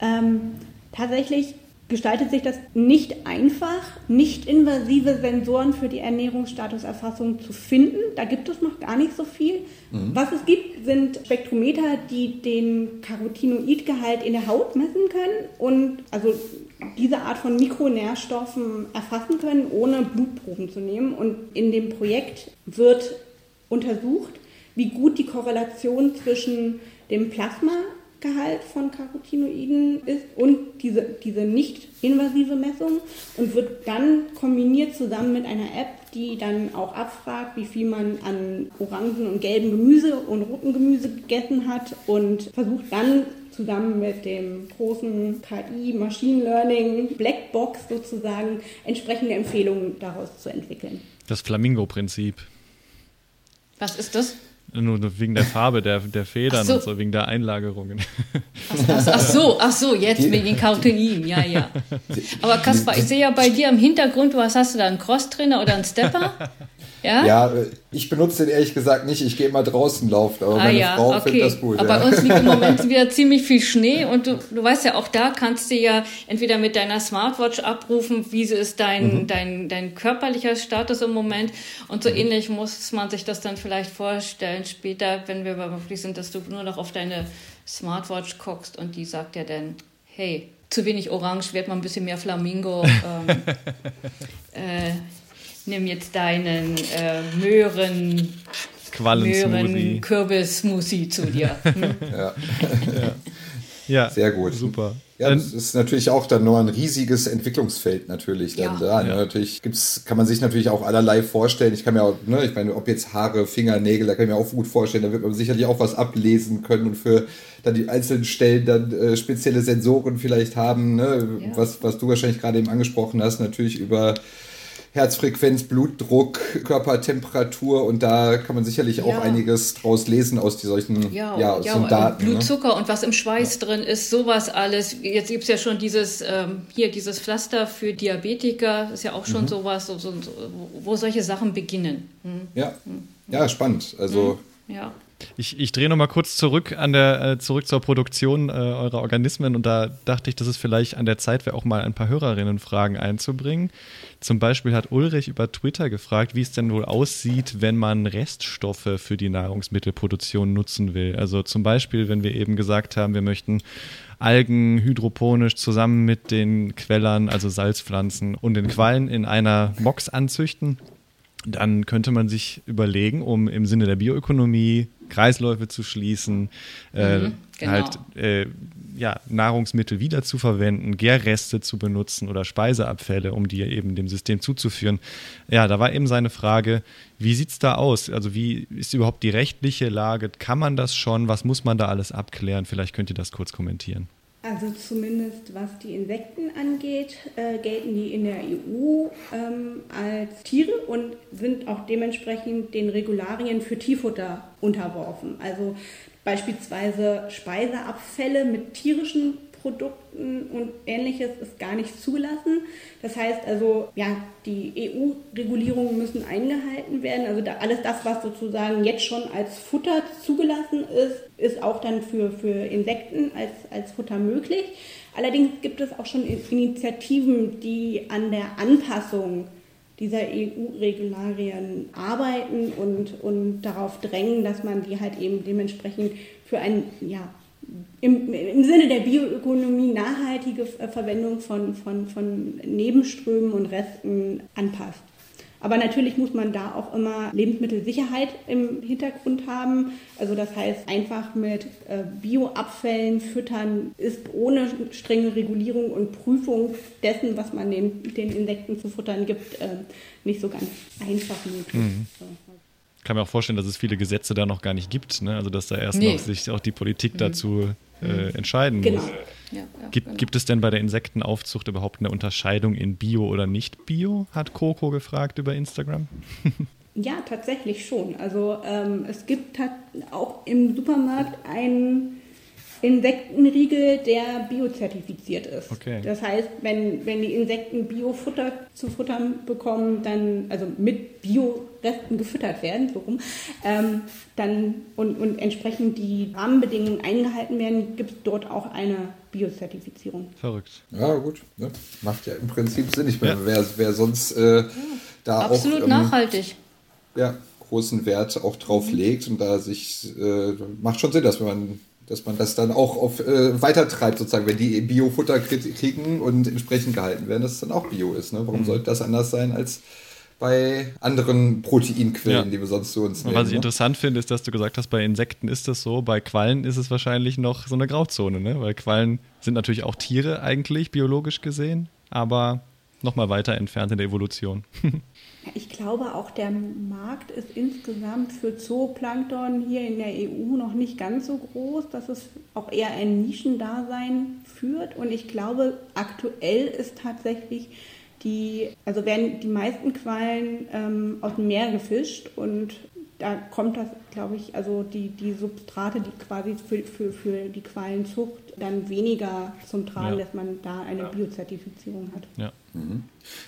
Ähm, tatsächlich gestaltet sich das nicht einfach, nicht invasive Sensoren für die Ernährungsstatuserfassung zu finden. Da gibt es noch gar nicht so viel. Mhm. Was es gibt, sind Spektrometer, die den Carotinoidgehalt in der Haut messen können und also diese Art von Mikronährstoffen erfassen können, ohne Blutproben zu nehmen. Und in dem Projekt wird untersucht, wie gut die Korrelation zwischen dem Plasma Gehalt von Carotinoiden ist und diese, diese nicht-invasive Messung und wird dann kombiniert zusammen mit einer App, die dann auch abfragt, wie viel man an orangen und gelben Gemüse und roten Gemüse gegessen hat und versucht dann zusammen mit dem großen KI, Machine Learning, Blackbox sozusagen entsprechende Empfehlungen daraus zu entwickeln. Das Flamingo-Prinzip. Was ist das? Nur wegen der Farbe der, der Federn so. und so, wegen der Einlagerungen. Ach, ach, so, ach so, jetzt wegen den Carotinin, ja, ja. Aber Kaspar, ich sehe ja bei dir im Hintergrund, was hast du da, einen Crosstrainer oder einen Stepper? Ja? ja, ich benutze den ehrlich gesagt nicht. Ich gehe mal draußen laufen, aber ah, meine ja, Frau okay. findet das gut. Aber ja. bei uns liegt im Moment wieder ziemlich viel Schnee und du, du weißt ja, auch da kannst du ja entweder mit deiner Smartwatch abrufen, wie ist dein, mhm. dein, dein körperlicher Status im Moment und so mhm. ähnlich muss man sich das dann vielleicht vorstellen später, wenn wir wirklich sind, dass du nur noch auf deine Smartwatch guckst und die sagt ja dann, hey, zu wenig Orange, werd mal ein bisschen mehr Flamingo. ähm, äh, nimm jetzt deinen äh, Möhren, Möhren Kürbis-Smoothie zu dir. Hm? ja. ja. ja. Sehr gut. Super. Ja, das ist natürlich auch dann nur ein riesiges Entwicklungsfeld natürlich dann ja. da. Ne? Natürlich gibt's, kann man sich natürlich auch allerlei vorstellen. Ich kann mir auch, ne, ich meine, ob jetzt Haare, Finger, Nägel, da kann ich mir auch gut vorstellen, da wird man sicherlich auch was ablesen können und für dann die einzelnen Stellen dann äh, spezielle Sensoren vielleicht haben, ne? Ja. was, was du wahrscheinlich gerade eben angesprochen hast, natürlich über Herzfrequenz, Blutdruck, Körpertemperatur und da kann man sicherlich auch einiges draus lesen aus die solchen ja, ja, ja so Daten. Ne? Blutzucker ne? und was im Schweiß ja. drin ist, sowas alles. Jetzt gibt es ja schon dieses, ähm, hier dieses Pflaster für Diabetiker, ist ja auch schon mhm. sowas, so, so, wo solche Sachen beginnen. Hm. Ja. Hm. ja, spannend. Also hm. ja. Ich, ich drehe nochmal kurz zurück an der äh, zurück zur Produktion äh, eurer Organismen und da dachte ich, dass es vielleicht an der Zeit wäre, auch mal ein paar Hörerinnenfragen einzubringen. Zum Beispiel hat Ulrich über Twitter gefragt, wie es denn wohl aussieht, wenn man Reststoffe für die Nahrungsmittelproduktion nutzen will. Also zum Beispiel, wenn wir eben gesagt haben, wir möchten Algen hydroponisch zusammen mit den Quellern, also Salzpflanzen und den Quallen in einer Box anzüchten dann könnte man sich überlegen, um im Sinne der Bioökonomie Kreisläufe zu schließen, äh, mhm, genau. halt äh, ja, Nahrungsmittel wiederzuverwenden, Gärreste zu benutzen oder Speiseabfälle, um die eben dem System zuzuführen. Ja, da war eben seine Frage, wie sieht es da aus? Also wie ist überhaupt die rechtliche Lage? Kann man das schon? Was muss man da alles abklären? Vielleicht könnt ihr das kurz kommentieren. Also zumindest was die Insekten angeht, äh, gelten die in der EU ähm, als Tiere und sind auch dementsprechend den Regularien für Tierfutter unterworfen. Also beispielsweise Speiseabfälle mit tierischen Produkten und ähnliches ist gar nicht zugelassen. Das heißt also, ja, die EU-Regulierungen müssen eingehalten werden. Also da, alles das, was sozusagen jetzt schon als Futter zugelassen ist, ist auch dann für, für Insekten als, als Futter möglich. Allerdings gibt es auch schon Initiativen, die an der Anpassung dieser EU-Regularien arbeiten und, und darauf drängen, dass man die halt eben dementsprechend für ein ja, im, im Sinne der Bioökonomie nachhaltige Verwendung von, von, von Nebenströmen und Resten anpasst. Aber natürlich muss man da auch immer Lebensmittelsicherheit im Hintergrund haben. Also das heißt, einfach mit äh, Bioabfällen füttern ist ohne strenge Regulierung und Prüfung dessen, was man den, den Insekten zu futtern gibt, äh, nicht so ganz einfach möglich. Mhm. So kann mir auch vorstellen, dass es viele Gesetze da noch gar nicht gibt. Ne? Also dass da erst nee. noch sich auch die Politik mhm. dazu äh, mhm. entscheiden genau. muss. Ja, ja, gibt, genau. gibt es denn bei der Insektenaufzucht überhaupt eine Unterscheidung in Bio oder nicht Bio? Hat Coco gefragt über Instagram. ja, tatsächlich schon. Also ähm, es gibt auch im Supermarkt einen Insektenriegel, der biozertifiziert ist. Okay. Das heißt, wenn, wenn die Insekten Biofutter zu futtern bekommen, dann, also mit Bioresten gefüttert werden, so rum, ähm, dann und, und entsprechend die Rahmenbedingungen eingehalten werden, gibt es dort auch eine Biozertifizierung. Verrückt. Ja, gut. Ne? Macht ja im Prinzip Sinn. Ich meine, ja. wer, wer sonst äh, da Absolut auch. Absolut ähm, nachhaltig. Ja, großen Wert auch drauf legt und da sich, äh, macht schon Sinn, dass man dass man das dann auch auf, äh, weitertreibt, sozusagen, wenn die Biofutter kriegen und entsprechend gehalten werden, dass es dann auch Bio ist. Ne? Warum mhm. sollte das anders sein als bei anderen Proteinquellen, ja. die wir sonst zu uns nehmen. Was ich ne? interessant finde, ist, dass du gesagt hast, bei Insekten ist das so, bei Quallen ist es wahrscheinlich noch so eine Grauzone, ne? weil Quallen sind natürlich auch Tiere eigentlich, biologisch gesehen, aber nochmal weiter entfernt in der Evolution. Ich glaube, auch der Markt ist insgesamt für Zooplankton hier in der EU noch nicht ganz so groß, dass es auch eher ein Nischendasein führt. Und ich glaube, aktuell ist tatsächlich die, also werden die meisten Quallen ähm, aus dem Meer gefischt und da kommt das, glaube ich, also die, die Substrate, die quasi für, für, für die Qualenzucht dann weniger zum Tragen, ja. dass man da eine Biozertifizierung hat. Ja. Mhm.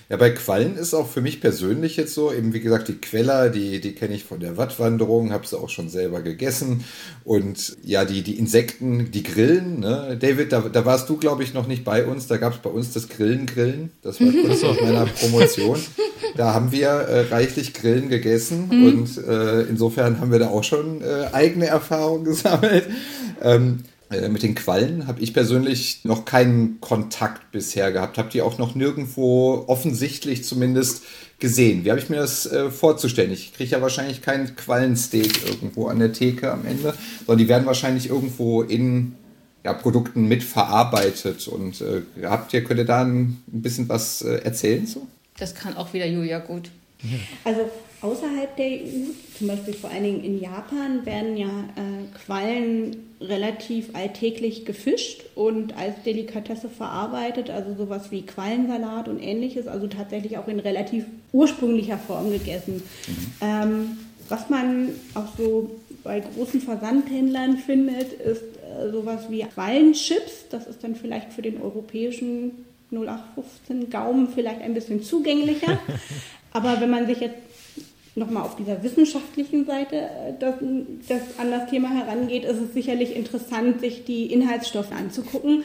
Ja, bei Quallen ist auch für mich persönlich jetzt so, eben wie gesagt, die Queller, die, die kenne ich von der Wattwanderung, habe sie auch schon selber gegessen. Und ja, die, die Insekten, die Grillen, ne? David, da, da warst du, glaube ich, noch nicht bei uns. Da gab es bei uns das Grillen-Grillen. Das war kurz aus meiner Promotion. Da haben wir äh, reichlich Grillen gegessen mhm. und äh, insofern haben wir da auch schon äh, eigene Erfahrungen gesammelt. Ähm, äh, mit den Quallen habe ich persönlich noch keinen Kontakt bisher gehabt. Habe die auch noch nirgendwo offensichtlich zumindest gesehen. Wie habe ich mir das äh, vorzustellen? Ich kriege ja wahrscheinlich keinen Quallensteak irgendwo an der Theke am Ende, sondern die werden wahrscheinlich irgendwo in ja, Produkten mitverarbeitet. Und äh, habt ihr, könnt ihr da ein, bisschen was äh, erzählen zu? Das kann auch wieder Julia gut. Also außerhalb der EU, zum Beispiel vor allen Dingen in Japan, werden ja äh, Quallen relativ alltäglich gefischt und als Delikatesse verarbeitet, also sowas wie Quallensalat und ähnliches, also tatsächlich auch in relativ ursprünglicher Form gegessen. Mhm. Ähm, was man auch so bei großen Versandhändlern findet, ist äh, sowas wie Quallenchips. Das ist dann vielleicht für den europäischen 0815 Gaumen vielleicht ein bisschen zugänglicher. Aber wenn man sich jetzt nochmal auf dieser wissenschaftlichen Seite äh, das, das an das Thema herangeht, ist es sicherlich interessant, sich die Inhaltsstoffe anzugucken.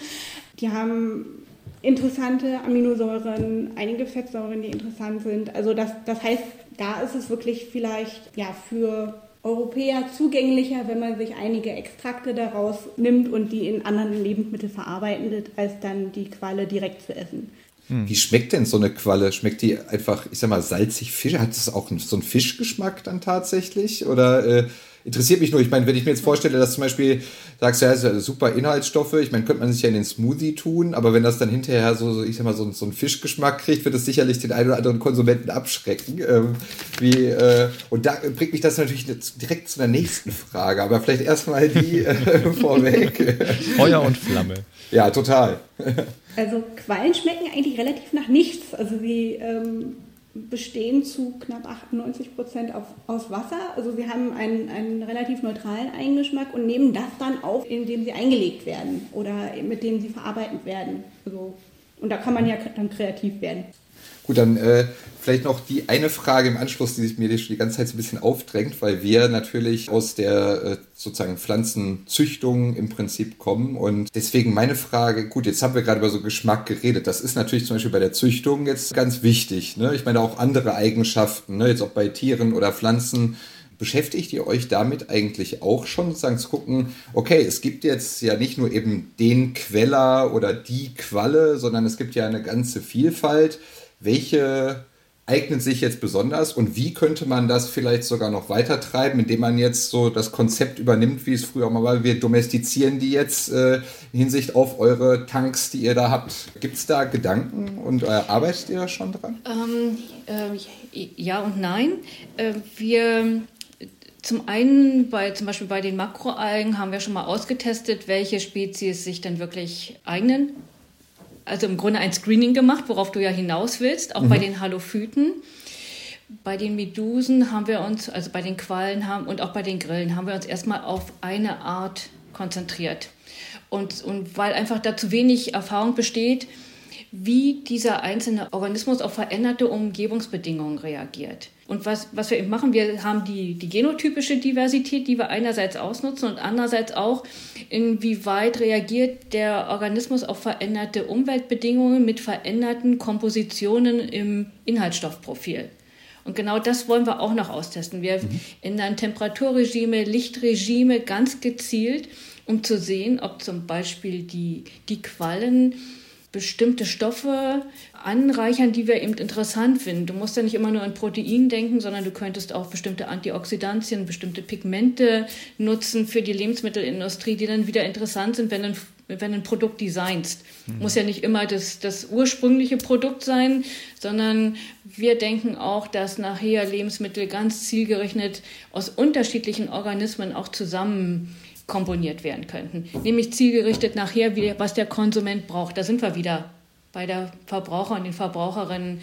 Die haben interessante Aminosäuren, einige Fettsäuren, die interessant sind. Also das, das heißt, da ist es wirklich vielleicht ja, für Europäer zugänglicher, wenn man sich einige Extrakte daraus nimmt und die in anderen Lebensmitteln verarbeitet, als dann die Qualle direkt zu essen. Hm. Wie schmeckt denn so eine Qualle? Schmeckt die einfach, ich sag mal, salzig Fisch? Hat das auch so einen Fischgeschmack dann tatsächlich? Oder äh, interessiert mich nur, ich meine, wenn ich mir jetzt vorstelle, dass zum Beispiel sagst, ja, ja super Inhaltsstoffe, ich meine, könnte man sich ja in den Smoothie tun, aber wenn das dann hinterher so, ich sag mal, so, so einen Fischgeschmack kriegt, wird es sicherlich den einen oder anderen Konsumenten abschrecken. Ähm, wie, äh, und da bringt mich das natürlich direkt zu der nächsten Frage, aber vielleicht erstmal die äh, vorweg. Feuer und Flamme. Ja, total. Also Quallen schmecken eigentlich relativ nach nichts. Also sie ähm, bestehen zu knapp 98 Prozent aus Wasser. Also sie haben einen, einen relativ neutralen Eigengeschmack und nehmen das dann auf, indem sie eingelegt werden oder mit dem sie verarbeitet werden. Also, und da kann man ja dann kreativ werden. Gut, dann äh, vielleicht noch die eine Frage im Anschluss, die sich mir die ganze Zeit so ein bisschen aufdrängt, weil wir natürlich aus der äh, sozusagen Pflanzenzüchtung im Prinzip kommen. Und deswegen meine Frage, gut, jetzt haben wir gerade über so Geschmack geredet. Das ist natürlich zum Beispiel bei der Züchtung jetzt ganz wichtig. Ne? Ich meine auch andere Eigenschaften, ne? jetzt auch bei Tieren oder Pflanzen. Beschäftigt ihr euch damit eigentlich auch schon, sozusagen zu gucken, okay, es gibt jetzt ja nicht nur eben den Queller oder die Qualle, sondern es gibt ja eine ganze Vielfalt welche eignet sich jetzt besonders und wie könnte man das vielleicht sogar noch weiter treiben, indem man jetzt so das Konzept übernimmt, wie es früher mal war. Wir domestizieren die jetzt äh, in Hinsicht auf eure Tanks, die ihr da habt. Gibt es da Gedanken und äh, arbeitet ihr da schon dran? Ähm, äh, ja und nein. Äh, wir zum einen, bei, zum Beispiel bei den Makroalgen haben wir schon mal ausgetestet, welche Spezies sich dann wirklich eignen also im Grunde ein Screening gemacht, worauf du ja hinaus willst, auch mhm. bei den Halophyten. Bei den Medusen haben wir uns, also bei den Quallen haben, und auch bei den Grillen haben wir uns erstmal auf eine Art konzentriert. Und, und weil einfach da zu wenig Erfahrung besteht, wie dieser einzelne Organismus auf veränderte Umgebungsbedingungen reagiert. Und was, was wir eben machen, wir haben die, die genotypische Diversität, die wir einerseits ausnutzen und andererseits auch, inwieweit reagiert der Organismus auf veränderte Umweltbedingungen mit veränderten Kompositionen im Inhaltsstoffprofil. Und genau das wollen wir auch noch austesten. Wir mhm. ändern Temperaturregime, Lichtregime ganz gezielt, um zu sehen, ob zum Beispiel die, die Quallen bestimmte Stoffe anreichern, die wir eben interessant finden. Du musst ja nicht immer nur an Protein denken, sondern du könntest auch bestimmte Antioxidantien, bestimmte Pigmente nutzen für die Lebensmittelindustrie, die dann wieder interessant sind, wenn ein, wenn ein Produkt designst. Mhm. Muss ja nicht immer das, das ursprüngliche Produkt sein, sondern wir denken auch, dass nachher Lebensmittel ganz zielgerichtet aus unterschiedlichen Organismen auch zusammen komponiert werden könnten. Nämlich zielgerichtet nachher, wie, was der Konsument braucht. Da sind wir wieder bei der Verbraucher und den Verbraucherinnen.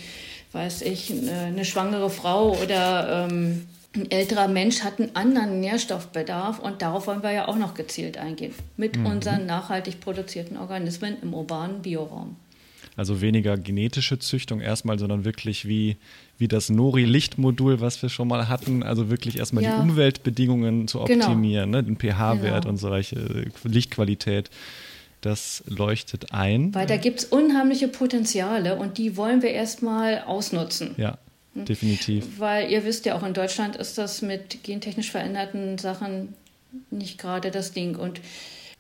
Weiß ich, eine schwangere Frau oder ähm, ein älterer Mensch hat einen anderen Nährstoffbedarf und darauf wollen wir ja auch noch gezielt eingehen. Mit mhm. unseren nachhaltig produzierten Organismen im urbanen Bioraum. Also weniger genetische Züchtung erstmal, sondern wirklich wie, wie das Nori-Lichtmodul, was wir schon mal hatten. Also wirklich erstmal ja. die Umweltbedingungen zu genau. optimieren, genau. ne? den pH-Wert genau. und solche Lichtqualität. Das leuchtet ein. Weil da gibt es unheimliche Potenziale und die wollen wir erstmal ausnutzen. Ja, hm? definitiv. Weil ihr wisst ja, auch in Deutschland ist das mit gentechnisch veränderten Sachen nicht gerade das Ding. Und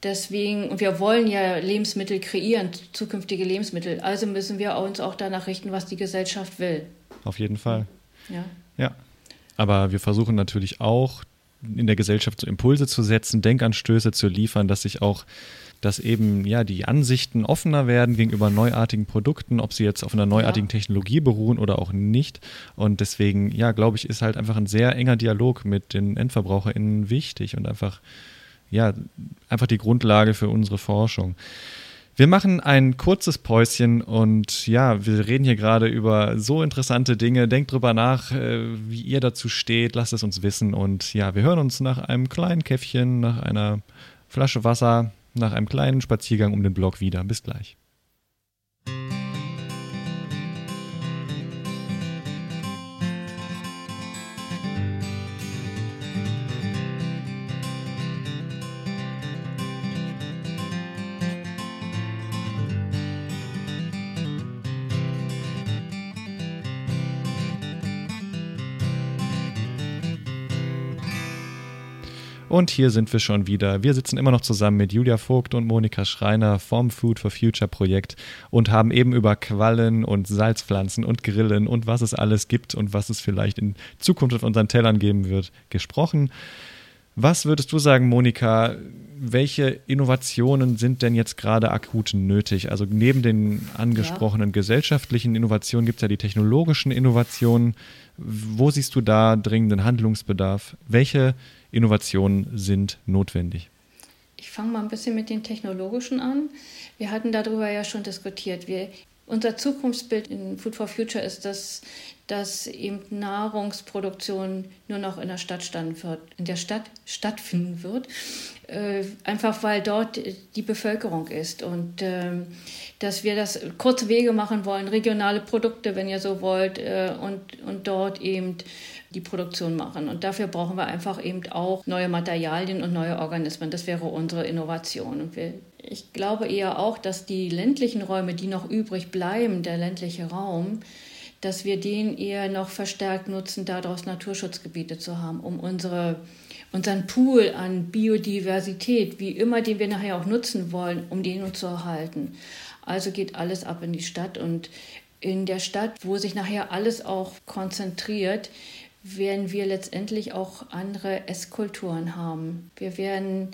Deswegen, und wir wollen ja Lebensmittel kreieren, zukünftige Lebensmittel. Also müssen wir uns auch danach richten, was die Gesellschaft will. Auf jeden Fall. Ja. Ja. Aber wir versuchen natürlich auch, in der Gesellschaft so Impulse zu setzen, Denkanstöße zu liefern, dass sich auch, dass eben ja die Ansichten offener werden gegenüber neuartigen Produkten, ob sie jetzt auf einer neuartigen ja. Technologie beruhen oder auch nicht. Und deswegen, ja, glaube ich, ist halt einfach ein sehr enger Dialog mit den EndverbraucherInnen wichtig und einfach ja, einfach die Grundlage für unsere Forschung. Wir machen ein kurzes Päuschen und ja, wir reden hier gerade über so interessante Dinge. Denkt drüber nach, äh, wie ihr dazu steht, lasst es uns wissen und ja, wir hören uns nach einem kleinen Käffchen, nach einer Flasche Wasser, nach einem kleinen Spaziergang um den Block wieder. Bis gleich. Und hier sind wir schon wieder. Wir sitzen immer noch zusammen mit Julia Vogt und Monika Schreiner vom Food for Future Projekt und haben eben über Quallen und Salzpflanzen und Grillen und was es alles gibt und was es vielleicht in Zukunft auf unseren Tellern geben wird, gesprochen. Was würdest du sagen, Monika? Welche Innovationen sind denn jetzt gerade akut nötig? Also neben den angesprochenen ja. gesellschaftlichen Innovationen gibt es ja die technologischen Innovationen. Wo siehst du da dringenden Handlungsbedarf? Welche Innovationen sind notwendig? Ich fange mal ein bisschen mit den technologischen an. Wir hatten darüber ja schon diskutiert. Wir, unser Zukunftsbild in Food for Future ist, dass dass eben Nahrungsproduktion nur noch in der Stadt, wird, in der Stadt stattfinden wird, äh, einfach weil dort die Bevölkerung ist und äh, dass wir das kurze Wege machen wollen, regionale Produkte, wenn ihr so wollt, äh, und, und dort eben die Produktion machen. Und dafür brauchen wir einfach eben auch neue Materialien und neue Organismen. Das wäre unsere Innovation. Und wir, ich glaube eher auch, dass die ländlichen Räume, die noch übrig bleiben, der ländliche Raum, dass wir den eher noch verstärkt nutzen, daraus Naturschutzgebiete zu haben, um unsere, unseren Pool an Biodiversität, wie immer, den wir nachher auch nutzen wollen, um den zu erhalten. Also geht alles ab in die Stadt und in der Stadt, wo sich nachher alles auch konzentriert, werden wir letztendlich auch andere Esskulturen haben. Wir werden,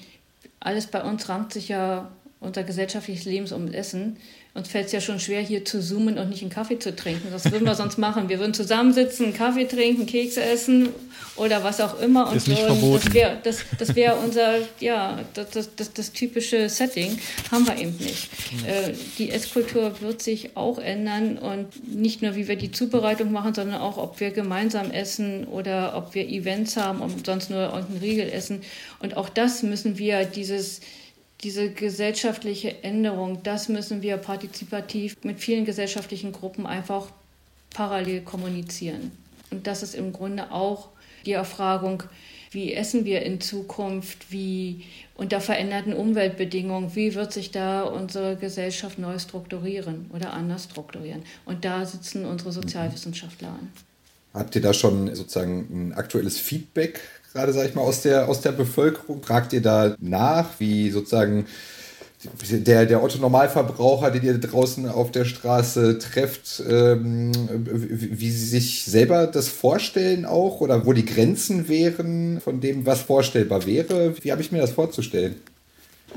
alles bei uns rankt sich ja unser gesellschaftliches Leben ums Essen. Uns fällt es ja schon schwer, hier zu zoomen und nicht einen Kaffee zu trinken. Was würden wir sonst machen? Wir würden zusammensitzen, einen Kaffee trinken, Kekse essen oder was auch immer. Und ist nicht verboten. Das wäre das, das wär unser, ja, das, das, das, das, typische Setting. Haben wir eben nicht. Äh, die Esskultur wird sich auch ändern und nicht nur, wie wir die Zubereitung machen, sondern auch, ob wir gemeinsam essen oder ob wir Events haben und sonst nur irgendeinen Riegel essen. Und auch das müssen wir, dieses diese gesellschaftliche Änderung, das müssen wir partizipativ mit vielen gesellschaftlichen Gruppen einfach parallel kommunizieren. Und das ist im Grunde auch die Erfragung, wie essen wir in Zukunft, wie unter veränderten Umweltbedingungen, wie wird sich da unsere Gesellschaft neu strukturieren oder anders strukturieren. Und da sitzen unsere Sozialwissenschaftler an. Habt ihr da schon sozusagen ein aktuelles Feedback gerade, sag ich mal, aus der, aus der Bevölkerung? Fragt ihr da nach, wie sozusagen der, der Otto-Normalverbraucher, den ihr draußen auf der Straße trefft, ähm, wie sie sich selber das vorstellen auch oder wo die Grenzen wären von dem, was vorstellbar wäre? Wie habe ich mir das vorzustellen?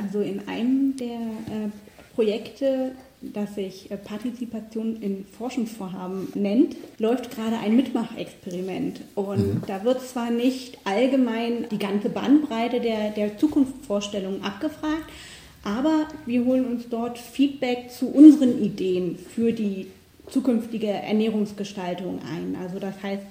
Also in einem der äh, Projekte das sich äh, Partizipation in Forschungsvorhaben nennt, läuft gerade ein Mitmachexperiment. Und mhm. da wird zwar nicht allgemein die ganze Bandbreite der, der Zukunftsvorstellungen abgefragt, aber wir holen uns dort Feedback zu unseren Ideen für die zukünftige Ernährungsgestaltung ein. Also das heißt,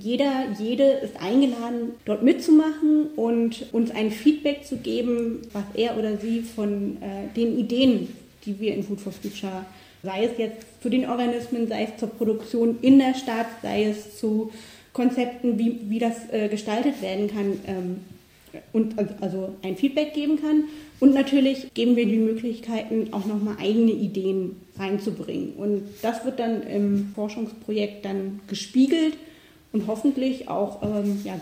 jeder, jede ist eingeladen, dort mitzumachen und uns ein Feedback zu geben, was er oder sie von äh, den Ideen die wir in Food for Future, sei es jetzt zu den Organismen, sei es zur Produktion in der Stadt, sei es zu Konzepten, wie, wie das äh, gestaltet werden kann, ähm, und also ein Feedback geben kann. Und natürlich geben wir die Möglichkeiten, auch nochmal eigene Ideen reinzubringen. Und das wird dann im Forschungsprojekt dann gespiegelt und hoffentlich auch ähm, ja,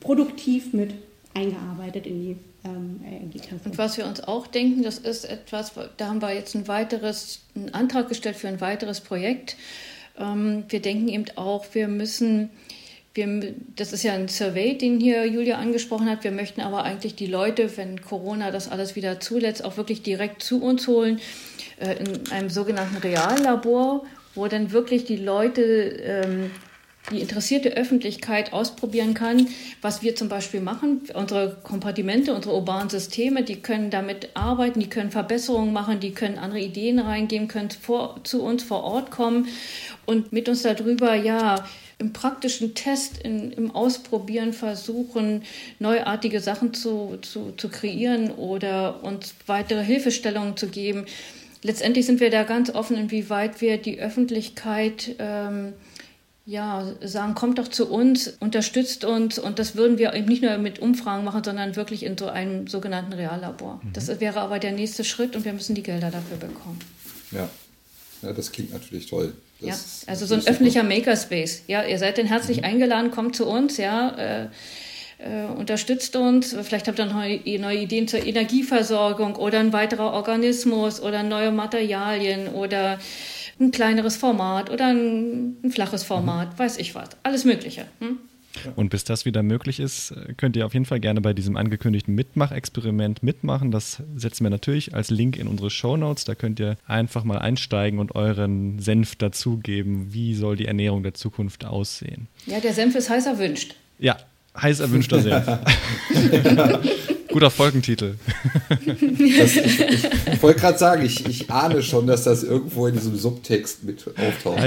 produktiv mit eingearbeitet in die ähm, Ergebnisse. Und was wir uns auch denken, das ist etwas, da haben wir jetzt ein weiteres, einen Antrag gestellt für ein weiteres Projekt. Ähm, wir denken eben auch, wir müssen wir, das ist ja ein Survey, den hier Julia angesprochen hat. Wir möchten aber eigentlich die Leute, wenn Corona das alles wieder zulässt, auch wirklich direkt zu uns holen, äh, in einem sogenannten Reallabor, wo dann wirklich die Leute ähm, die interessierte Öffentlichkeit ausprobieren kann, was wir zum Beispiel machen. Unsere Kompartimente, unsere urbanen Systeme, die können damit arbeiten, die können Verbesserungen machen, die können andere Ideen reingeben, können vor, zu uns vor Ort kommen und mit uns darüber, ja, im praktischen Test, in, im Ausprobieren versuchen, neuartige Sachen zu, zu, zu kreieren oder uns weitere Hilfestellungen zu geben. Letztendlich sind wir da ganz offen, inwieweit wir die Öffentlichkeit ähm, ja, sagen, kommt doch zu uns, unterstützt uns und das würden wir eben nicht nur mit Umfragen machen, sondern wirklich in so einem sogenannten Reallabor. Mhm. Das wäre aber der nächste Schritt und wir müssen die Gelder dafür bekommen. Ja, ja das klingt natürlich toll. Das ja, also so ein öffentlicher Makerspace. Ja, ihr seid denn herzlich mhm. eingeladen, kommt zu uns, ja. Äh, äh, unterstützt uns. Vielleicht habt ihr noch neue Ideen zur Energieversorgung oder ein weiterer Organismus oder neue Materialien oder ein kleineres Format oder ein, ein flaches Format, mhm. weiß ich was. Alles Mögliche. Hm? Und bis das wieder möglich ist, könnt ihr auf jeden Fall gerne bei diesem angekündigten Mitmachexperiment mitmachen. Das setzen wir natürlich als Link in unsere Show Notes. Da könnt ihr einfach mal einsteigen und euren Senf dazugeben. Wie soll die Ernährung der Zukunft aussehen? Ja, der Senf ist heiß erwünscht. Ja, heiß erwünschter Senf. Guter Folgentitel. Das, ich, ich wollte gerade sagen, ich, ich ahne schon, dass das irgendwo in diesem Subtext mit auftaucht.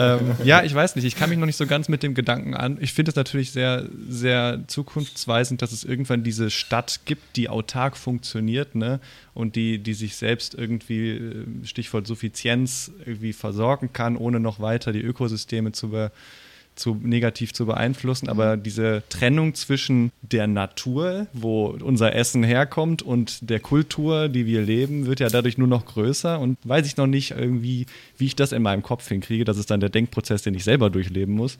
ähm, ja, ich weiß nicht. Ich kann mich noch nicht so ganz mit dem Gedanken an. Ich finde es natürlich sehr, sehr zukunftsweisend, dass es irgendwann diese Stadt gibt, die autark funktioniert, ne? Und die, die sich selbst irgendwie, äh, Stichwort Suffizienz, irgendwie versorgen kann, ohne noch weiter die Ökosysteme zu be zu negativ zu beeinflussen, aber mhm. diese Trennung zwischen der Natur, wo unser Essen herkommt, und der Kultur, die wir leben, wird ja dadurch nur noch größer und weiß ich noch nicht irgendwie, wie ich das in meinem Kopf hinkriege. Das ist dann der Denkprozess, den ich selber durchleben muss.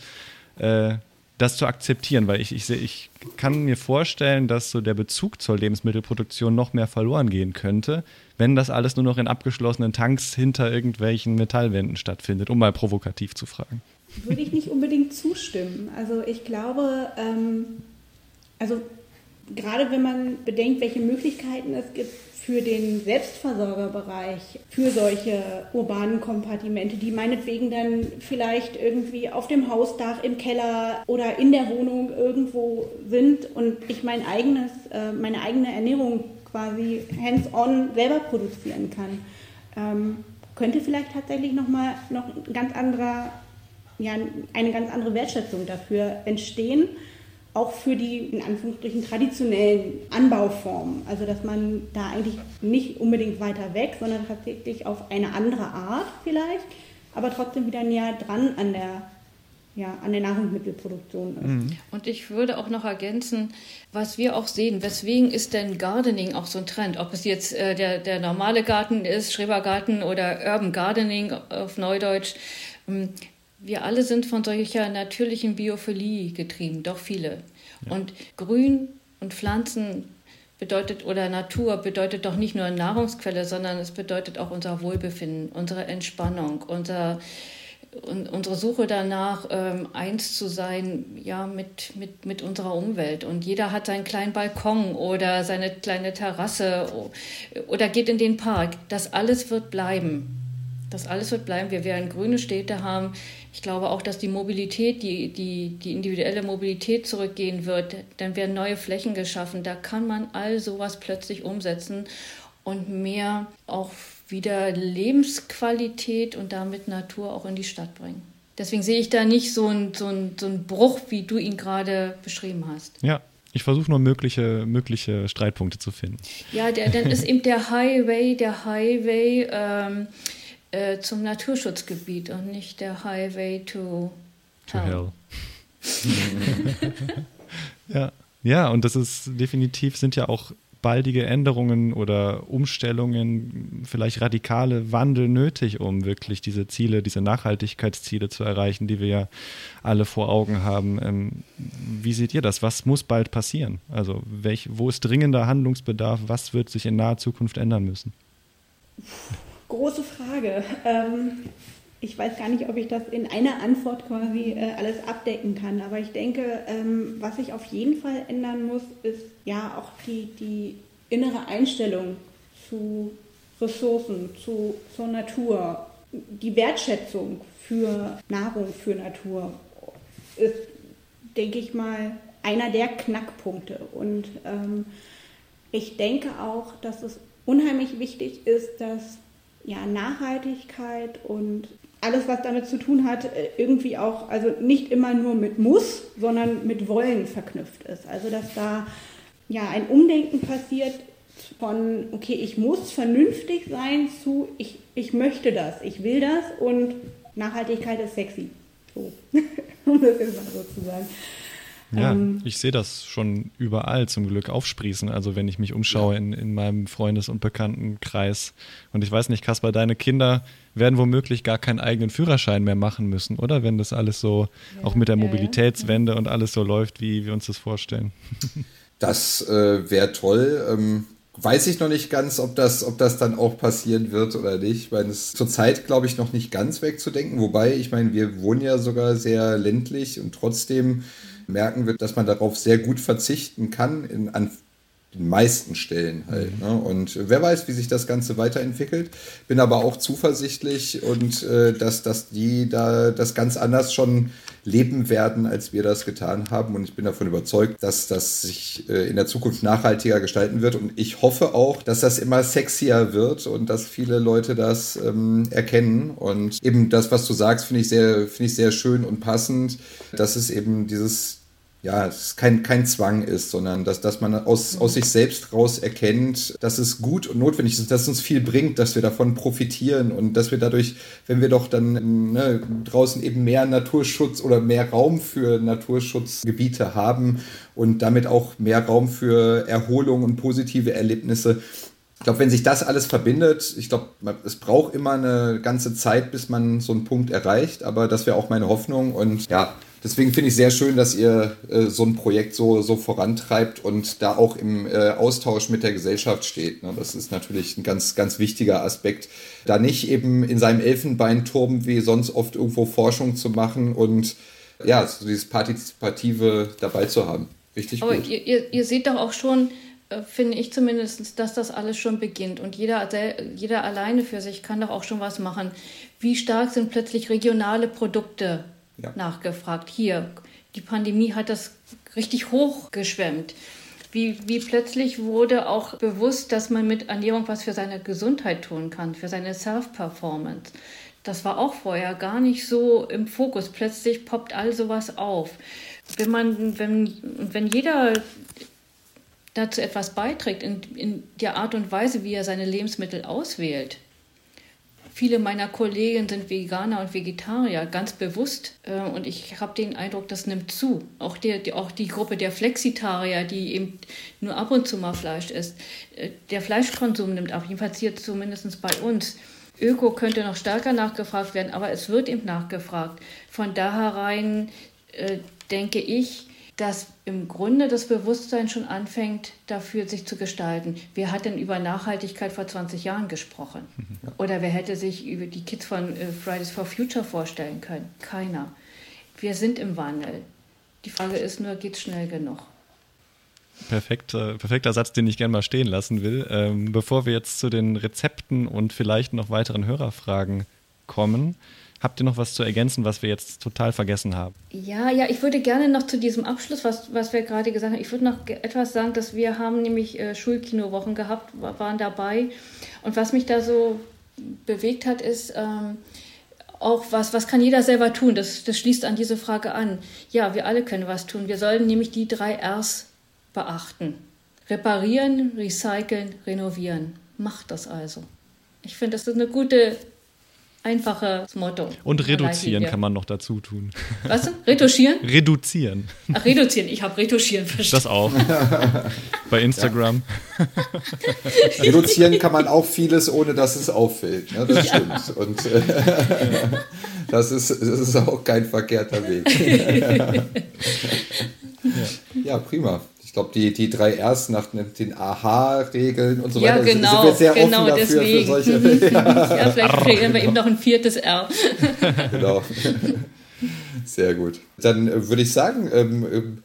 Äh, das zu akzeptieren, weil ich, ich, ich kann mir vorstellen, dass so der Bezug zur Lebensmittelproduktion noch mehr verloren gehen könnte, wenn das alles nur noch in abgeschlossenen Tanks hinter irgendwelchen Metallwänden stattfindet, um mal provokativ zu fragen würde ich nicht unbedingt zustimmen. Also ich glaube, ähm, also gerade wenn man bedenkt, welche Möglichkeiten es gibt für den Selbstversorgerbereich, für solche urbanen Kompartimente, die meinetwegen dann vielleicht irgendwie auf dem Hausdach, im Keller oder in der Wohnung irgendwo sind und ich mein eigenes, äh, meine eigene Ernährung quasi hands-on selber produzieren kann. Ähm, könnte vielleicht tatsächlich nochmal noch ein ganz anderer ja, eine ganz andere Wertschätzung dafür entstehen, auch für die in Anführungsstrichen traditionellen Anbauformen. Also dass man da eigentlich nicht unbedingt weiter weg, sondern tatsächlich auf eine andere Art vielleicht, aber trotzdem wieder näher dran an der ja, an der Nahrungsmittelproduktion ist. Mhm. Und ich würde auch noch ergänzen, was wir auch sehen, weswegen ist denn Gardening auch so ein Trend? Ob es jetzt äh, der, der normale Garten ist, Schrebergarten oder Urban Gardening auf Neudeutsch. Wir alle sind von solcher natürlichen Biophilie getrieben, doch viele. Ja. Und Grün und Pflanzen bedeutet oder Natur bedeutet doch nicht nur Nahrungsquelle, sondern es bedeutet auch unser Wohlbefinden, unsere Entspannung, unser, und unsere Suche danach, ähm, eins zu sein, ja, mit, mit, mit unserer Umwelt. Und jeder hat seinen kleinen Balkon oder seine kleine Terrasse oder geht in den Park. Das alles wird bleiben. Das alles wird bleiben. Wir werden grüne Städte haben. Ich glaube auch, dass die Mobilität, die, die, die individuelle Mobilität zurückgehen wird. Dann werden neue Flächen geschaffen. Da kann man all sowas plötzlich umsetzen und mehr auch wieder Lebensqualität und damit Natur auch in die Stadt bringen. Deswegen sehe ich da nicht so einen so so ein Bruch, wie du ihn gerade beschrieben hast. Ja, ich versuche nur mögliche, mögliche Streitpunkte zu finden. Ja, der, dann ist eben der Highway, der Highway. Ähm, äh, zum Naturschutzgebiet und nicht der Highway to, to hell. hell. ja. ja, und das ist definitiv sind ja auch baldige Änderungen oder Umstellungen, vielleicht radikale Wandel nötig, um wirklich diese Ziele, diese Nachhaltigkeitsziele zu erreichen, die wir ja alle vor Augen haben. Ähm, wie seht ihr das? Was muss bald passieren? Also welch, wo ist dringender Handlungsbedarf? Was wird sich in naher Zukunft ändern müssen? Große Frage. Ähm, ich weiß gar nicht, ob ich das in einer Antwort quasi äh, alles abdecken kann, aber ich denke, ähm, was sich auf jeden Fall ändern muss, ist ja auch die, die innere Einstellung zu Ressourcen, zu, zur Natur. Die Wertschätzung für Nahrung, für Natur ist, denke ich mal, einer der Knackpunkte. Und ähm, ich denke auch, dass es unheimlich wichtig ist, dass ja, Nachhaltigkeit und alles, was damit zu tun hat, äh, irgendwie auch, also nicht immer nur mit Muss, sondern mit Wollen verknüpft ist. Also dass da ja ein Umdenken passiert von, okay, ich muss vernünftig sein zu, ich, ich möchte das, ich will das und Nachhaltigkeit ist sexy. So, um das jetzt mal so zu sagen. Ja, ähm, ich sehe das schon überall zum Glück aufsprießen. Also wenn ich mich umschaue ja. in, in meinem Freundes- und Bekanntenkreis. Und ich weiß nicht, Kaspar, deine Kinder werden womöglich gar keinen eigenen Führerschein mehr machen müssen, oder? Wenn das alles so, ja, auch mit der Mobilitätswende und alles so läuft, wie wir uns das vorstellen. Das äh, wäre toll. Ähm, weiß ich noch nicht ganz, ob das, ob das dann auch passieren wird oder nicht. Ich meine, es ist zurzeit, glaube ich, noch nicht ganz wegzudenken. Wobei, ich meine, wir wohnen ja sogar sehr ländlich und trotzdem merken wird, dass man darauf sehr gut verzichten kann, in den meisten Stellen halt. Ne? Und wer weiß, wie sich das Ganze weiterentwickelt. Bin aber auch zuversichtlich und äh, dass, dass die da das ganz anders schon leben werden, als wir das getan haben. Und ich bin davon überzeugt, dass das sich äh, in der Zukunft nachhaltiger gestalten wird. Und ich hoffe auch, dass das immer sexier wird und dass viele Leute das ähm, erkennen. Und eben das, was du sagst, finde ich sehr, finde ich sehr schön und passend. Das ist eben dieses ja, es kein, kein Zwang ist, sondern dass, dass man aus, aus sich selbst raus erkennt, dass es gut und notwendig ist, dass es uns viel bringt, dass wir davon profitieren und dass wir dadurch, wenn wir doch dann ne, draußen eben mehr Naturschutz oder mehr Raum für Naturschutzgebiete haben und damit auch mehr Raum für Erholung und positive Erlebnisse, ich glaube, wenn sich das alles verbindet, ich glaube, es braucht immer eine ganze Zeit, bis man so einen Punkt erreicht, aber das wäre auch meine Hoffnung und ja, Deswegen finde ich sehr schön, dass ihr äh, so ein Projekt so, so vorantreibt und da auch im äh, Austausch mit der Gesellschaft steht. Ne? Das ist natürlich ein ganz, ganz wichtiger Aspekt, da nicht eben in seinem Elfenbeinturm wie sonst oft irgendwo Forschung zu machen und ja, so dieses Partizipative dabei zu haben. Richtig Aber gut. Ihr, ihr, ihr seht doch auch schon, äh, finde ich zumindest, dass das alles schon beginnt. Und jeder, jeder alleine für sich kann doch auch schon was machen. Wie stark sind plötzlich regionale Produkte ja. nachgefragt. Hier, die Pandemie hat das richtig hochgeschwemmt. Wie, wie plötzlich wurde auch bewusst, dass man mit Ernährung was für seine Gesundheit tun kann, für seine Self-Performance. Das war auch vorher gar nicht so im Fokus. Plötzlich poppt all sowas auf. Wenn man, wenn, wenn jeder dazu etwas beiträgt, in, in der Art und Weise, wie er seine Lebensmittel auswählt, Viele meiner Kollegen sind Veganer und Vegetarier, ganz bewusst. Äh, und ich habe den Eindruck, das nimmt zu. Auch die, auch die Gruppe der Flexitarier, die eben nur ab und zu mal Fleisch isst. Äh, der Fleischkonsum nimmt ab, jedenfalls hier zumindest bei uns. Öko könnte noch stärker nachgefragt werden, aber es wird eben nachgefragt. Von daher rein äh, denke ich, dass im Grunde das Bewusstsein schon anfängt, dafür sich zu gestalten. Wer hat denn über Nachhaltigkeit vor 20 Jahren gesprochen? Mhm. Oder wer hätte sich über die Kids von äh, Fridays for Future vorstellen können? Keiner. Wir sind im Wandel. Die Frage ist nur, geht es schnell genug? Perfekt, äh, perfekter Satz, den ich gerne mal stehen lassen will. Ähm, bevor wir jetzt zu den Rezepten und vielleicht noch weiteren Hörerfragen kommen, Habt ihr noch was zu ergänzen, was wir jetzt total vergessen haben? Ja, ja, ich würde gerne noch zu diesem Abschluss, was, was wir gerade gesagt haben, ich würde noch etwas sagen, dass wir haben nämlich äh, Schulkinowochen gehabt, waren dabei. Und was mich da so bewegt hat, ist ähm, auch was, was kann jeder selber tun? Das, das schließt an diese Frage an. Ja, wir alle können was tun. Wir sollten nämlich die drei Rs beachten. Reparieren, recyceln, renovieren. Macht das also. Ich finde, das ist eine gute Einfaches Motto. Und reduzieren kann man noch dazu tun. Was? Retuschieren? reduzieren. Ach, reduzieren. Ich habe retuschieren verstanden. Das auch. Bei Instagram. Ja. reduzieren kann man auch vieles, ohne dass es auffällt. Ne? Das stimmt. Ja. Und äh, das, ist, das ist auch kein verkehrter Weg. ja, prima ich glaube, die, die drei Rs nach den AHA-Regeln und so ja, weiter genau, sind wir sehr genau, offen dafür deswegen. für solche. ja, vielleicht kreieren wir eben noch ein viertes R. genau. Sehr gut. Dann äh, würde ich sagen, ähm, ähm,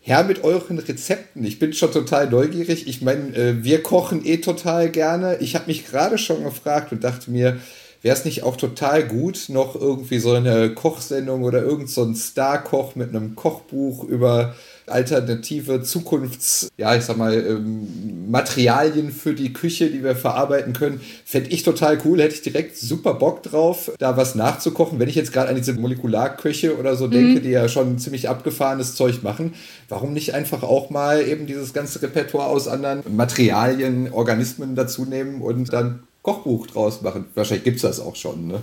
her mit euren Rezepten. Ich bin schon total neugierig. Ich meine, äh, wir kochen eh total gerne. Ich habe mich gerade schon gefragt und dachte mir, wäre es nicht auch total gut, noch irgendwie so eine Kochsendung oder irgend so ein Star-Koch mit einem Kochbuch über alternative Zukunfts, ja, ich sag mal, ähm, Materialien für die Küche, die wir verarbeiten können. Fände ich total cool, hätte ich direkt super Bock drauf, da was nachzukochen. Wenn ich jetzt gerade an diese Molekularköche oder so mhm. denke, die ja schon ziemlich abgefahrenes Zeug machen, warum nicht einfach auch mal eben dieses ganze Repertoire aus anderen Materialien, Organismen dazu nehmen und dann Kochbuch draus machen? Wahrscheinlich gibt es das auch schon, ne?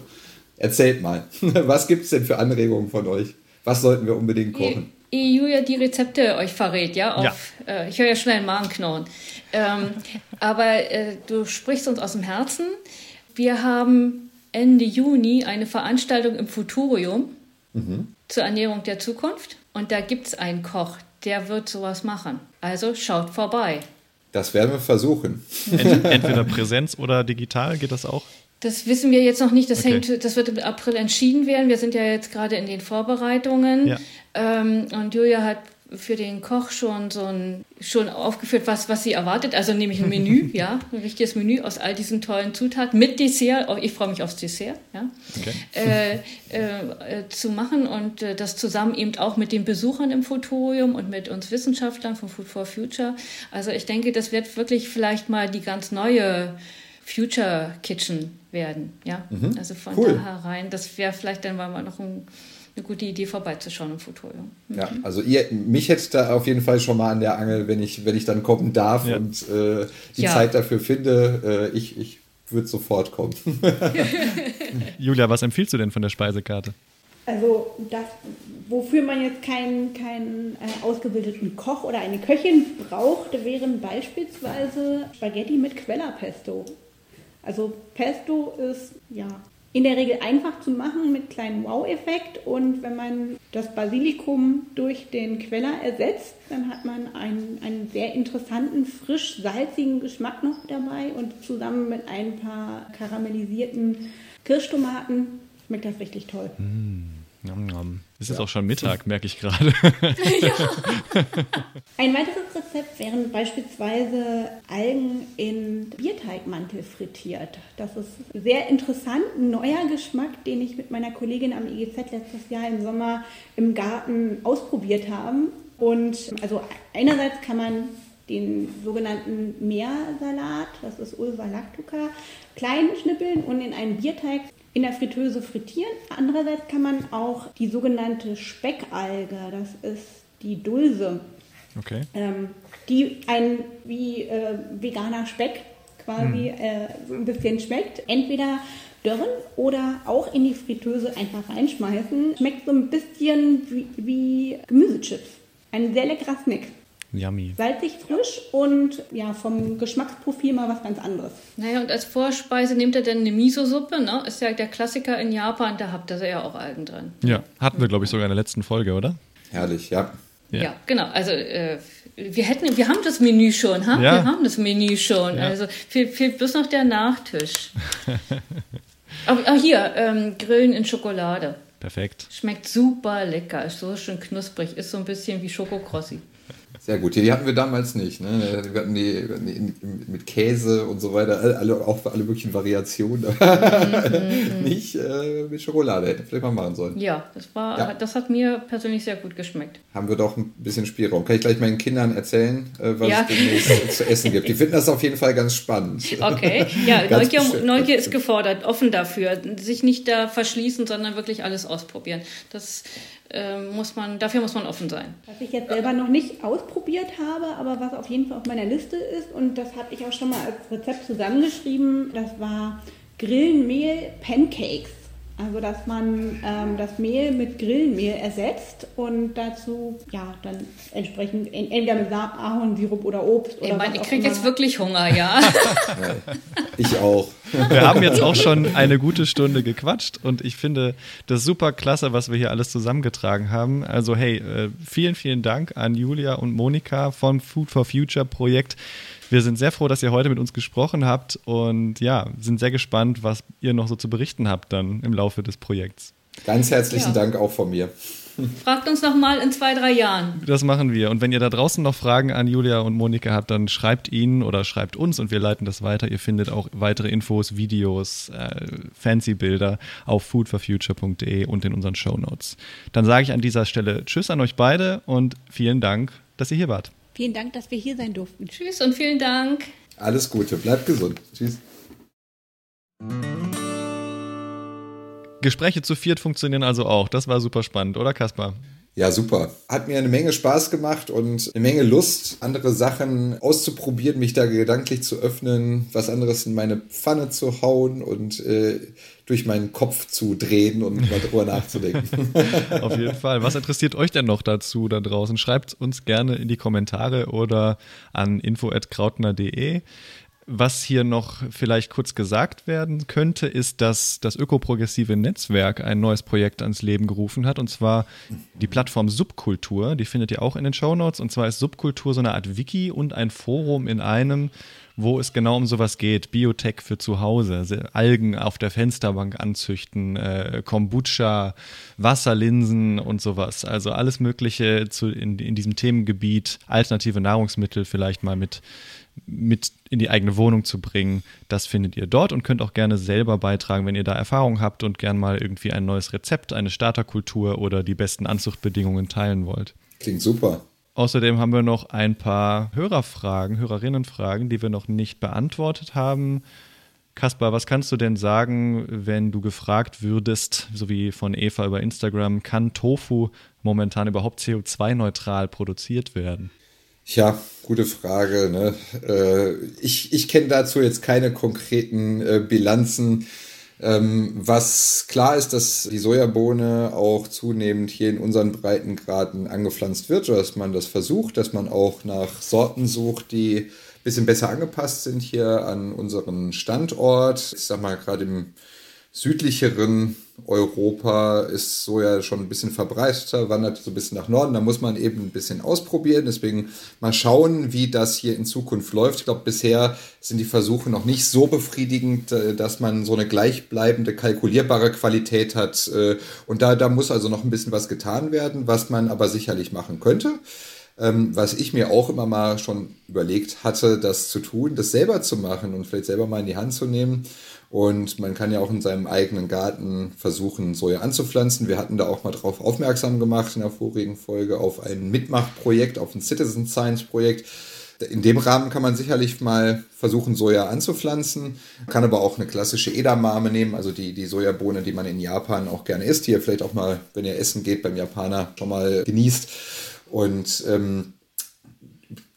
Erzählt mal, was gibt es denn für Anregungen von euch? Was sollten wir unbedingt kochen? Ehe Julia die Rezepte euch verrät, ja? Auf, ja. Äh, ich höre ja schnell einen Magenknurren. Ähm, aber äh, du sprichst uns aus dem Herzen. Wir haben Ende Juni eine Veranstaltung im Futurium mhm. zur Ernährung der Zukunft. Und da gibt es einen Koch, der wird sowas machen. Also schaut vorbei. Das werden wir versuchen. Entweder Präsenz oder digital, geht das auch? Das wissen wir jetzt noch nicht. Das, okay. hängt, das wird im April entschieden werden. Wir sind ja jetzt gerade in den Vorbereitungen. Ja. Ähm, und Julia hat für den Koch schon so ein schon aufgeführt, was, was sie erwartet. Also nämlich ein Menü, ja, ein richtiges Menü aus all diesen tollen Zutaten mit Dessert. Oh, ich freue mich aufs Dessert, ja, okay. äh, äh, zu machen und äh, das zusammen eben auch mit den Besuchern im Fotorium und mit uns Wissenschaftlern von Food for Future. Also ich denke, das wird wirklich vielleicht mal die ganz neue Future Kitchen werden, ja. Mhm. Also von cool. da herein, das wäre vielleicht dann mal noch ein eine gute Idee vorbeizuschauen im Fotorium. Mhm. Ja, also ihr, mich hätte da auf jeden Fall schon mal an der Angel, wenn ich, wenn ich dann kommen darf ja. und äh, die ja. Zeit dafür finde. Äh, ich ich würde sofort kommen. Julia, was empfiehlst du denn von der Speisekarte? Also das, wofür man jetzt keinen, keinen äh, ausgebildeten Koch oder eine Köchin braucht, wären beispielsweise Spaghetti mit Quellerpesto. Also Pesto ist ja in der Regel einfach zu machen mit kleinem Wow-Effekt. Und wenn man das Basilikum durch den Queller ersetzt, dann hat man einen, einen sehr interessanten, frisch-salzigen Geschmack noch dabei. Und zusammen mit ein paar karamellisierten Kirschtomaten schmeckt das richtig toll. Mm. Nom, nom. Es ist ja. auch schon Mittag, merke ich gerade. ja. Ein weiteres Rezept wären beispielsweise Algen in Bierteigmantel frittiert. Das ist sehr interessant, ein neuer Geschmack, den ich mit meiner Kollegin am IGZ letztes Jahr im Sommer im Garten ausprobiert habe. Und also einerseits kann man den sogenannten Meersalat, das ist Ulva lactuca, klein schnippeln und in einen Bierteig in der Fritteuse frittieren. Andererseits kann man auch die sogenannte Speckalge, das ist die Dulse, okay. ähm, die ein wie äh, veganer Speck quasi hm. äh, so ein bisschen schmeckt. Entweder dörren oder auch in die Fritteuse einfach reinschmeißen. Schmeckt so ein bisschen wie, wie Gemüsechips. Ein sehr leckerer Snack. Yummy. Salzig, frisch und ja, vom Geschmacksprofil mal was ganz anderes. Naja, und als Vorspeise nehmt ihr dann eine Miso-Suppe, ne? Ist ja der Klassiker in Japan, da habt ihr ja auch Algen drin. Ja, hatten wir, glaube ich, sogar in der letzten Folge, oder? Herrlich, ja. Ja, ja genau. Also äh, wir hätten, wir haben das Menü schon, ha? Ja. Wir haben das Menü schon. Ja. Also fehlt, fehlt bloß noch der Nachtisch. Aber hier, ähm, Grillen in Schokolade. Perfekt. Schmeckt super lecker, ist so schön knusprig, ist so ein bisschen wie Schokokrossi. Sehr gut. Die hatten wir damals nicht. Ne? Wir hatten die, mit Käse und so weiter, alle, auch alle möglichen Variationen. Mhm. nicht äh, mit Schokolade. Hätte vielleicht mal machen sollen. Ja, das, war, ja. das hat mir persönlich sehr gut geschmeckt. Haben wir doch ein bisschen Spielraum. Kann ich gleich meinen Kindern erzählen, äh, was ja. es demnächst zu essen gibt. Die finden das auf jeden Fall ganz spannend. Okay, ja, Neugier, Neugier ist gefordert, offen dafür. Sich nicht da verschließen, sondern wirklich alles ausprobieren. Das muss man, dafür muss man offen sein. Was ich jetzt selber noch nicht ausprobiert habe, aber was auf jeden Fall auf meiner Liste ist, und das habe ich auch schon mal als Rezept zusammengeschrieben, das war Grillenmehl Pancakes. Also dass man ähm, das Mehl mit Grillenmehl ersetzt und dazu ja dann entsprechend entweder mit Ahornsirup oder Obst oder ich meine, ich kriege jetzt wirklich Hunger, ja. ich auch. Wir haben jetzt auch schon eine gute Stunde gequatscht und ich finde das super klasse, was wir hier alles zusammengetragen haben. Also hey, äh, vielen, vielen Dank an Julia und Monika vom Food for Future Projekt. Wir sind sehr froh, dass ihr heute mit uns gesprochen habt und ja, sind sehr gespannt, was ihr noch so zu berichten habt dann im Laufe des Projekts. Ganz herzlichen ja. Dank auch von mir. Fragt uns noch mal in zwei, drei Jahren. Das machen wir. Und wenn ihr da draußen noch Fragen an Julia und Monika habt, dann schreibt ihnen oder schreibt uns und wir leiten das weiter. Ihr findet auch weitere Infos, Videos, äh, fancy Bilder auf foodforfuture.de und in unseren Show Notes. Dann sage ich an dieser Stelle Tschüss an euch beide und vielen Dank, dass ihr hier wart. Vielen Dank, dass wir hier sein durften. Tschüss und vielen Dank. Alles Gute, bleibt gesund. Tschüss. Gespräche zu viert funktionieren also auch. Das war super spannend, oder Kaspar? Ja, super. Hat mir eine Menge Spaß gemacht und eine Menge Lust, andere Sachen auszuprobieren, mich da gedanklich zu öffnen, was anderes in meine Pfanne zu hauen und äh, durch meinen Kopf zu drehen und mal drüber nachzudenken. Auf jeden Fall. Was interessiert euch denn noch dazu da draußen? Schreibt uns gerne in die Kommentare oder an info.krautner.de. Was hier noch vielleicht kurz gesagt werden könnte, ist, dass das ökoprogressive Netzwerk ein neues Projekt ans Leben gerufen hat, und zwar die Plattform Subkultur. Die findet ihr auch in den Show Notes. Und zwar ist Subkultur so eine Art Wiki und ein Forum in einem, wo es genau um sowas geht. Biotech für zu Hause, Algen auf der Fensterbank anzüchten, äh, Kombucha, Wasserlinsen und sowas. Also alles Mögliche zu, in, in diesem Themengebiet, alternative Nahrungsmittel vielleicht mal mit mit in die eigene Wohnung zu bringen. Das findet ihr dort und könnt auch gerne selber beitragen, wenn ihr da Erfahrung habt und gern mal irgendwie ein neues Rezept, eine Starterkultur oder die besten Anzuchtbedingungen teilen wollt. Klingt super. Außerdem haben wir noch ein paar Hörerfragen, Hörerinnenfragen, die wir noch nicht beantwortet haben. Kaspar, was kannst du denn sagen, wenn du gefragt würdest, so wie von Eva über Instagram, kann Tofu momentan überhaupt CO2-neutral produziert werden? Ja, gute Frage. Ne? Äh, ich ich kenne dazu jetzt keine konkreten äh, Bilanzen. Ähm, was klar ist, dass die Sojabohne auch zunehmend hier in unseren Breitengraden angepflanzt wird, dass man das versucht, dass man auch nach Sorten sucht, die ein bisschen besser angepasst sind hier an unseren Standort. Ich sag mal, gerade im südlicheren Europa ist Soja schon ein bisschen verbreiteter, wandert so ein bisschen nach Norden. Da muss man eben ein bisschen ausprobieren. Deswegen mal schauen, wie das hier in Zukunft läuft. Ich glaube, bisher sind die Versuche noch nicht so befriedigend, äh, dass man so eine gleichbleibende, kalkulierbare Qualität hat. Äh, und da, da muss also noch ein bisschen was getan werden, was man aber sicherlich machen könnte. Ähm, was ich mir auch immer mal schon überlegt hatte, das zu tun, das selber zu machen und vielleicht selber mal in die Hand zu nehmen und man kann ja auch in seinem eigenen Garten versuchen, Soja anzupflanzen. Wir hatten da auch mal drauf aufmerksam gemacht in der vorigen Folge auf ein Mitmachprojekt, auf ein Citizen Science Projekt. In dem Rahmen kann man sicherlich mal versuchen, Soja anzupflanzen. Kann aber auch eine klassische Edamame nehmen, also die, die Sojabohne, die man in Japan auch gerne isst. Hier vielleicht auch mal, wenn ihr essen geht, beim Japaner schon mal genießt. Und ähm,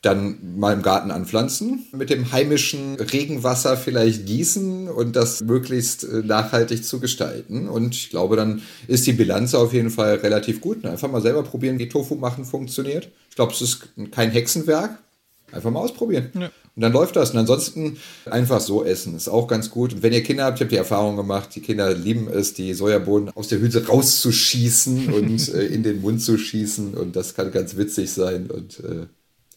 dann mal im Garten anpflanzen, mit dem heimischen Regenwasser vielleicht gießen und das möglichst äh, nachhaltig zu gestalten. Und ich glaube, dann ist die Bilanz auf jeden Fall relativ gut. Einfach mal selber probieren, wie Tofu machen funktioniert. Ich glaube, es ist kein Hexenwerk. Einfach mal ausprobieren. Ja. Und dann läuft das. Und ansonsten einfach so essen. Ist auch ganz gut. Und wenn ihr Kinder habt, ich habe die Erfahrung gemacht, die Kinder lieben es, die Sojabohnen aus der Hülse rauszuschießen und äh, in den Mund zu schießen. Und das kann ganz witzig sein. Und äh,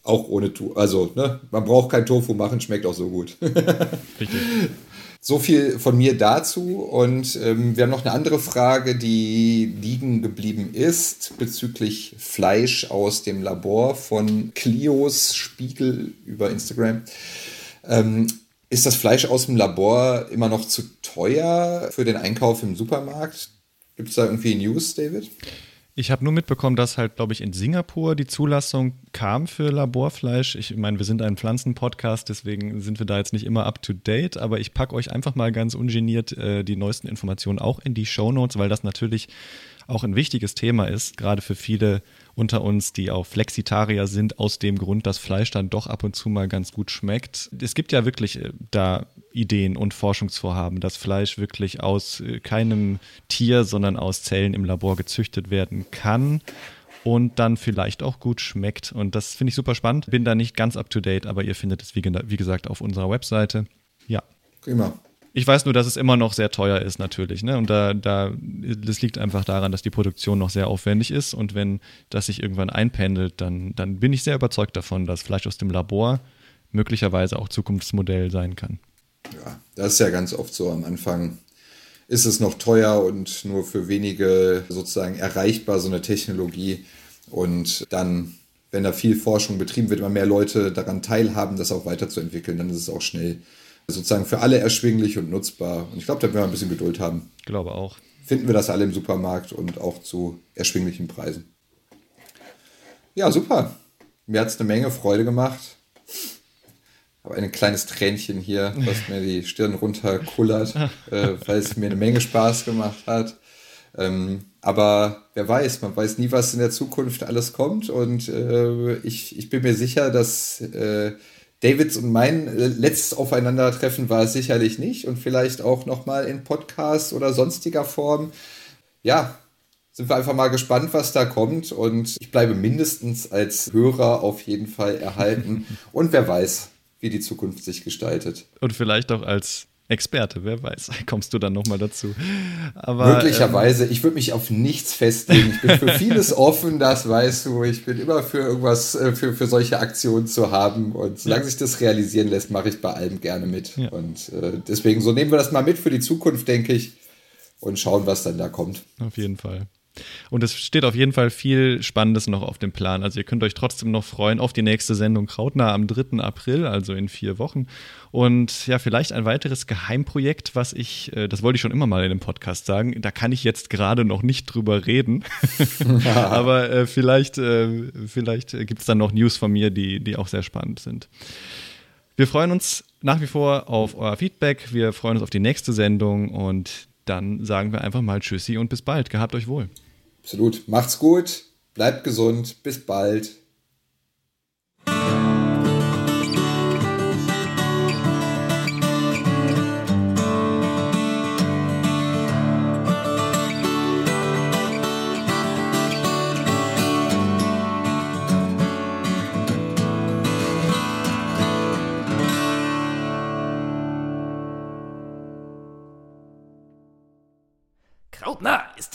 auch ohne Tofu. Also, ne, man braucht kein Tofu machen, schmeckt auch so gut. Richtig. So viel von mir dazu. Und ähm, wir haben noch eine andere Frage, die liegen geblieben ist bezüglich Fleisch aus dem Labor von Clios Spiegel über Instagram. Ähm, ist das Fleisch aus dem Labor immer noch zu teuer für den Einkauf im Supermarkt? Gibt es da irgendwie News, David? Ich habe nur mitbekommen, dass halt, glaube ich, in Singapur die Zulassung kam für Laborfleisch. Ich meine, wir sind ein Pflanzenpodcast, deswegen sind wir da jetzt nicht immer up to date, aber ich packe euch einfach mal ganz ungeniert äh, die neuesten Informationen auch in die Show Notes, weil das natürlich auch ein wichtiges Thema ist, gerade für viele unter uns, die auch Flexitarier sind, aus dem Grund, dass Fleisch dann doch ab und zu mal ganz gut schmeckt. Es gibt ja wirklich äh, da Ideen und Forschungsvorhaben, dass Fleisch wirklich aus äh, keinem Tier, sondern aus Zellen im Labor gezüchtet werden kann und dann vielleicht auch gut schmeckt. Und das finde ich super spannend. Bin da nicht ganz up to date, aber ihr findet es, wie, wie gesagt, auf unserer Webseite. Ja. Prima. Ich weiß nur, dass es immer noch sehr teuer ist, natürlich. Ne? Und da, da, das liegt einfach daran, dass die Produktion noch sehr aufwendig ist. Und wenn das sich irgendwann einpendelt, dann, dann bin ich sehr überzeugt davon, dass Fleisch aus dem Labor möglicherweise auch Zukunftsmodell sein kann. Ja, das ist ja ganz oft so am Anfang. Ist es noch teuer und nur für wenige sozusagen erreichbar, so eine Technologie. Und dann, wenn da viel Forschung betrieben wird, immer mehr Leute daran teilhaben, das auch weiterzuentwickeln, dann ist es auch schnell sozusagen für alle erschwinglich und nutzbar. Und ich glaube, da werden wir ein bisschen Geduld haben. Ich glaube auch. Finden wir das alle im Supermarkt und auch zu erschwinglichen Preisen. Ja, super. Mir hat es eine Menge Freude gemacht. Habe ein kleines Tränchen hier, was mir die Stirn runterkullert, äh, weil es mir eine Menge Spaß gemacht hat. Ähm, aber wer weiß, man weiß nie, was in der Zukunft alles kommt. Und äh, ich, ich bin mir sicher, dass äh, Davids und mein äh, letztes Aufeinandertreffen war es sicherlich nicht und vielleicht auch nochmal in Podcast oder sonstiger Form. Ja, sind wir einfach mal gespannt, was da kommt und ich bleibe mindestens als Hörer auf jeden Fall erhalten und wer weiß, wie die Zukunft sich gestaltet. Und vielleicht auch als Experte, wer weiß, kommst du dann nochmal dazu. Aber, Möglicherweise, ähm, ich würde mich auf nichts festlegen. Ich bin für vieles offen, das weißt du. Ich bin immer für irgendwas, äh, für, für solche Aktionen zu haben. Und solange ja. sich das realisieren lässt, mache ich bei allem gerne mit. Ja. Und äh, deswegen, so nehmen wir das mal mit für die Zukunft, denke ich. Und schauen, was dann da kommt. Auf jeden Fall. Und es steht auf jeden Fall viel Spannendes noch auf dem Plan. Also ihr könnt euch trotzdem noch freuen auf die nächste Sendung Krautnah am 3. April, also in vier Wochen. Und ja, vielleicht ein weiteres Geheimprojekt, was ich, äh, das wollte ich schon immer mal in dem Podcast sagen, da kann ich jetzt gerade noch nicht drüber reden. Aber äh, vielleicht, äh, vielleicht gibt es dann noch News von mir, die, die auch sehr spannend sind. Wir freuen uns nach wie vor auf euer Feedback. Wir freuen uns auf die nächste Sendung und dann sagen wir einfach mal Tschüssi und bis bald. Gehabt euch wohl. Absolut. Macht's gut, bleibt gesund, bis bald.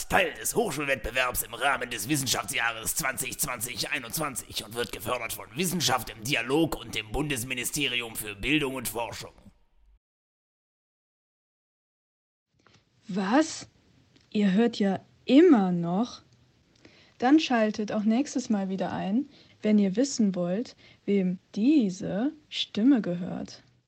Teil des Hochschulwettbewerbs im Rahmen des Wissenschaftsjahres 2020-21 und wird gefördert von Wissenschaft im Dialog und dem Bundesministerium für Bildung und Forschung. Was? Ihr hört ja immer noch? Dann schaltet auch nächstes Mal wieder ein, wenn ihr wissen wollt, wem diese Stimme gehört.